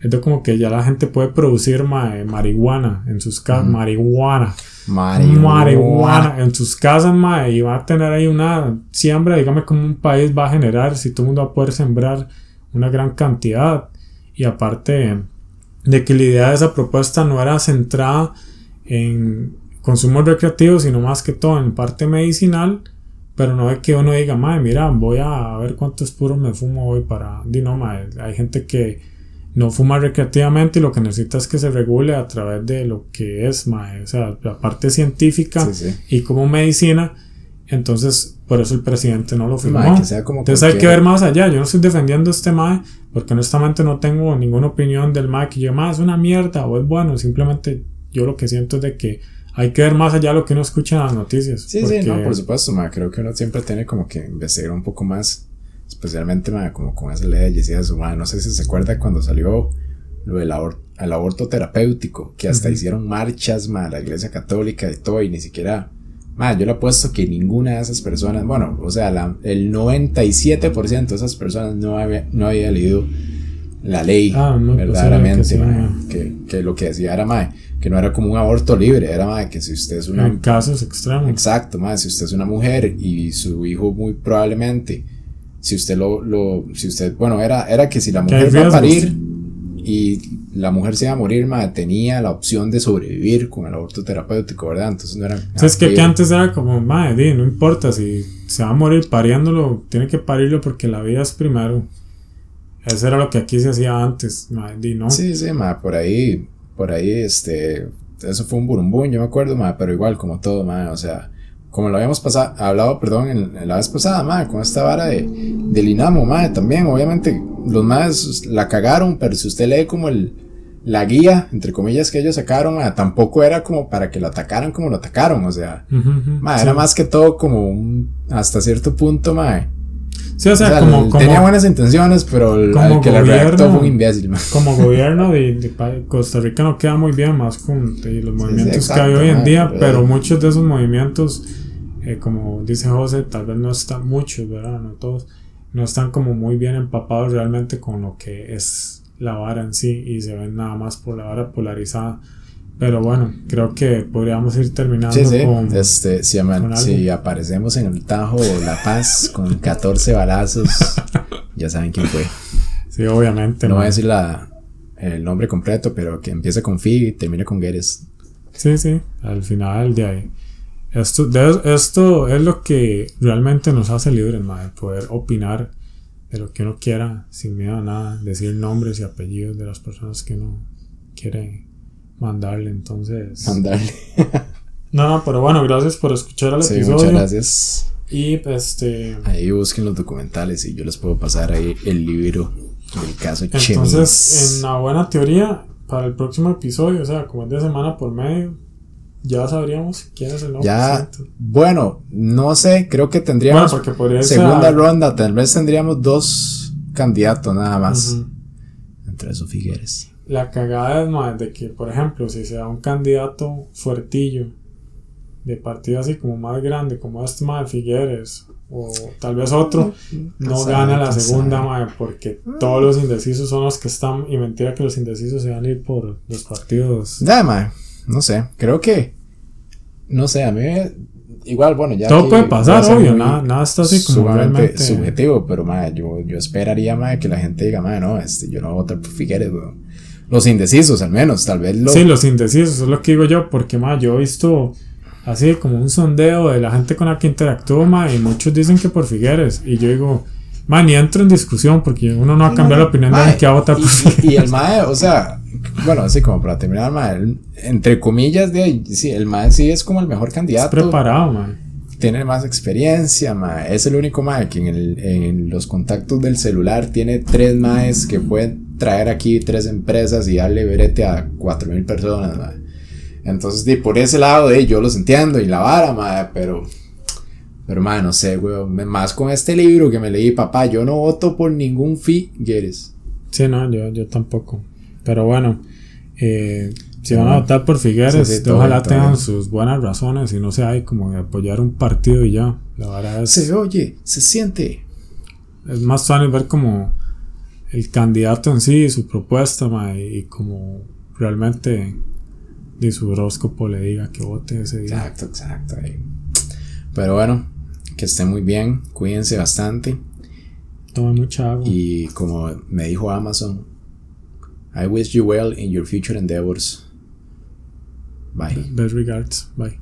es de como que ya la gente puede producir marihuana en sus casas, marihuana. Marihuana. en sus casas, y va a tener ahí una siembra, dígame como un país va a generar, si todo el mundo va a poder sembrar una gran cantidad. Y aparte de que la idea de esa propuesta no era centrada en consumo recreativo, sino más que todo en parte medicinal, pero no es que uno diga, madre, mira, voy a ver cuántos puros me fumo hoy para... Di, no, hay gente que no fuma recreativamente y lo que necesita es que se regule a través de lo que es, mae, o sea, la parte científica y como medicina. Entonces, por eso el presidente no lo firmó. Entonces hay que ver más allá. Yo no estoy defendiendo este MAE porque honestamente no tengo ninguna opinión del MAE que yo, MAE es una mierda o es bueno. Simplemente yo lo que siento es de que hay que ver más allá de lo que uno escucha en las noticias. Sí, sí, no, por supuesto, MAE. Creo que uno siempre tiene como que investigar un poco más especialmente como con esa ley decía su madre, no sé si se acuerda cuando salió lo del el aborto terapéutico, que hasta hicieron marchas, ma, la iglesia católica y todo, y ni siquiera, yo le apuesto que ninguna de esas personas, bueno, o sea, la, el 97% de esas personas no había, no había leído la ley ah, pues verdaderamente, que, que, lo que decía era, que no era como un aborto libre, era, ma, que si usted es una... En casos extremos. Exacto, si usted es una mujer y su hijo muy probablemente si usted lo, lo si usted, bueno, era, era que si la mujer va a parir y la mujer se iba a morir, ma, tenía la opción de sobrevivir con el aborto terapéutico, ¿verdad? Entonces no era... es que, antes era como, madre, no importa, si se va a morir pariéndolo, tiene que parirlo porque la vida es primero. Eso era lo que aquí se hacía antes, madre, ¿no? Sí, sí, ma, por ahí, por ahí, este, eso fue un burumbún, yo me acuerdo, ma, pero igual como todo, ma, o sea como lo habíamos pasado, hablado, perdón, en, la vez pasada, madre, con esta vara de, del Inamo, madre, también, obviamente, los más la cagaron, pero si usted lee como el, la guía, entre comillas, que ellos sacaron, madre, tampoco era como para que lo atacaran como lo atacaron, o sea, madre, era más que todo como un, hasta cierto punto, madre. Sí, o sea, como, Tenía buenas intenciones, pero el, que la redactó fue un imbécil. Como (laughs) gobierno de, Costa Rica no queda muy bien, más con los movimientos que hay hoy en día, pero muchos de esos movimientos eh, como dice José, tal vez no están muchos, ¿verdad? No todos, no están como muy bien empapados realmente con lo que es la vara en sí y se ven nada más por la vara polarizada. Pero bueno, creo que podríamos ir terminando con. Este, si, si, aparecemos en el Tajo La Paz con (laughs) 14 balazos, ya saben quién fue. Sí, obviamente. No, voy a decir la, el nombre completo, pero que empiece con Fi y termine con Guedes. Sí, sí, al final de ahí. Esto, esto es lo que realmente nos hace libres, madre, poder opinar de lo que uno quiera sin miedo a nada, decir nombres y apellidos de las personas que uno quiere mandarle, entonces... Mandarle. (laughs) no, no, pero bueno, gracias por escuchar el sí, Muchas gracias. Y este... Ahí busquen los documentales y yo les puedo pasar ahí el libro del caso Entonces, en una buena teoría, para el próximo episodio, o sea, como es de semana por medio, ya sabríamos quién es el nuevo ya, Bueno, no sé, creo que tendríamos segunda ronda, tal vez tendríamos dos candidatos nada más. Entre esos Figueres. La cagada es más de que, por ejemplo, si se da un candidato fuertillo de partido así como más grande, como este de Figueres, o tal vez otro, no gana la segunda, madre, porque todos los indecisos son los que están, y mentira que los indecisos se van a ir por los partidos. Ya, madre, no sé, creo que no sé, a mí igual, bueno, ya. Todo puede pasar, obvio, nada, nada está así como realmente subjetivo, pero madre, yo, yo esperaría madre, que la gente diga, madre, no, este, yo no voy a votar por Figueres, Los indecisos, al menos, tal vez Sí, los indecisos, es lo que digo yo, porque madre, yo he visto así como un sondeo de la gente con la que interactúo, madre, y muchos dicen que por Figueres, y yo digo. Man, ni entro en discusión porque uno no va a cambiar la opinión de que va a votar por y, y el MAE, o sea, bueno, así como para terminar, mae, entre comillas, de sí, el mae sí es como el mejor candidato. Es preparado, mae. Tiene más experiencia, mae. Es el único mae que en, el, en los contactos del celular tiene tres maes que pueden traer aquí tres empresas y darle verete a cuatro mil personas, mae. Entonces, de, por ese lado, de, yo los entiendo y la vara, mae, pero. Pero, mae, no sé, weón. Más con este libro que me leí, papá, yo no voto por ningún Figueres. Sí, no, yo, yo tampoco. Pero bueno. Eh, Si van a votar por Figueres, Sí, sí, ojalá todo tengan sus buenas razones y no sea ahí como de apoyar un partido y ya. La verdad es, Se oye, se siente. es más fácil ver como el candidato en sí, su propuesta, ma, y, y como realmente de su horóscopo le diga que vote ese día. Exacto, exacto. Pero bueno, que estén muy bien, cuídense bastante. Tomen mucha agua. Y como me dijo Amazon, I wish you well in your future endeavors. Bye. Best regards. Bye.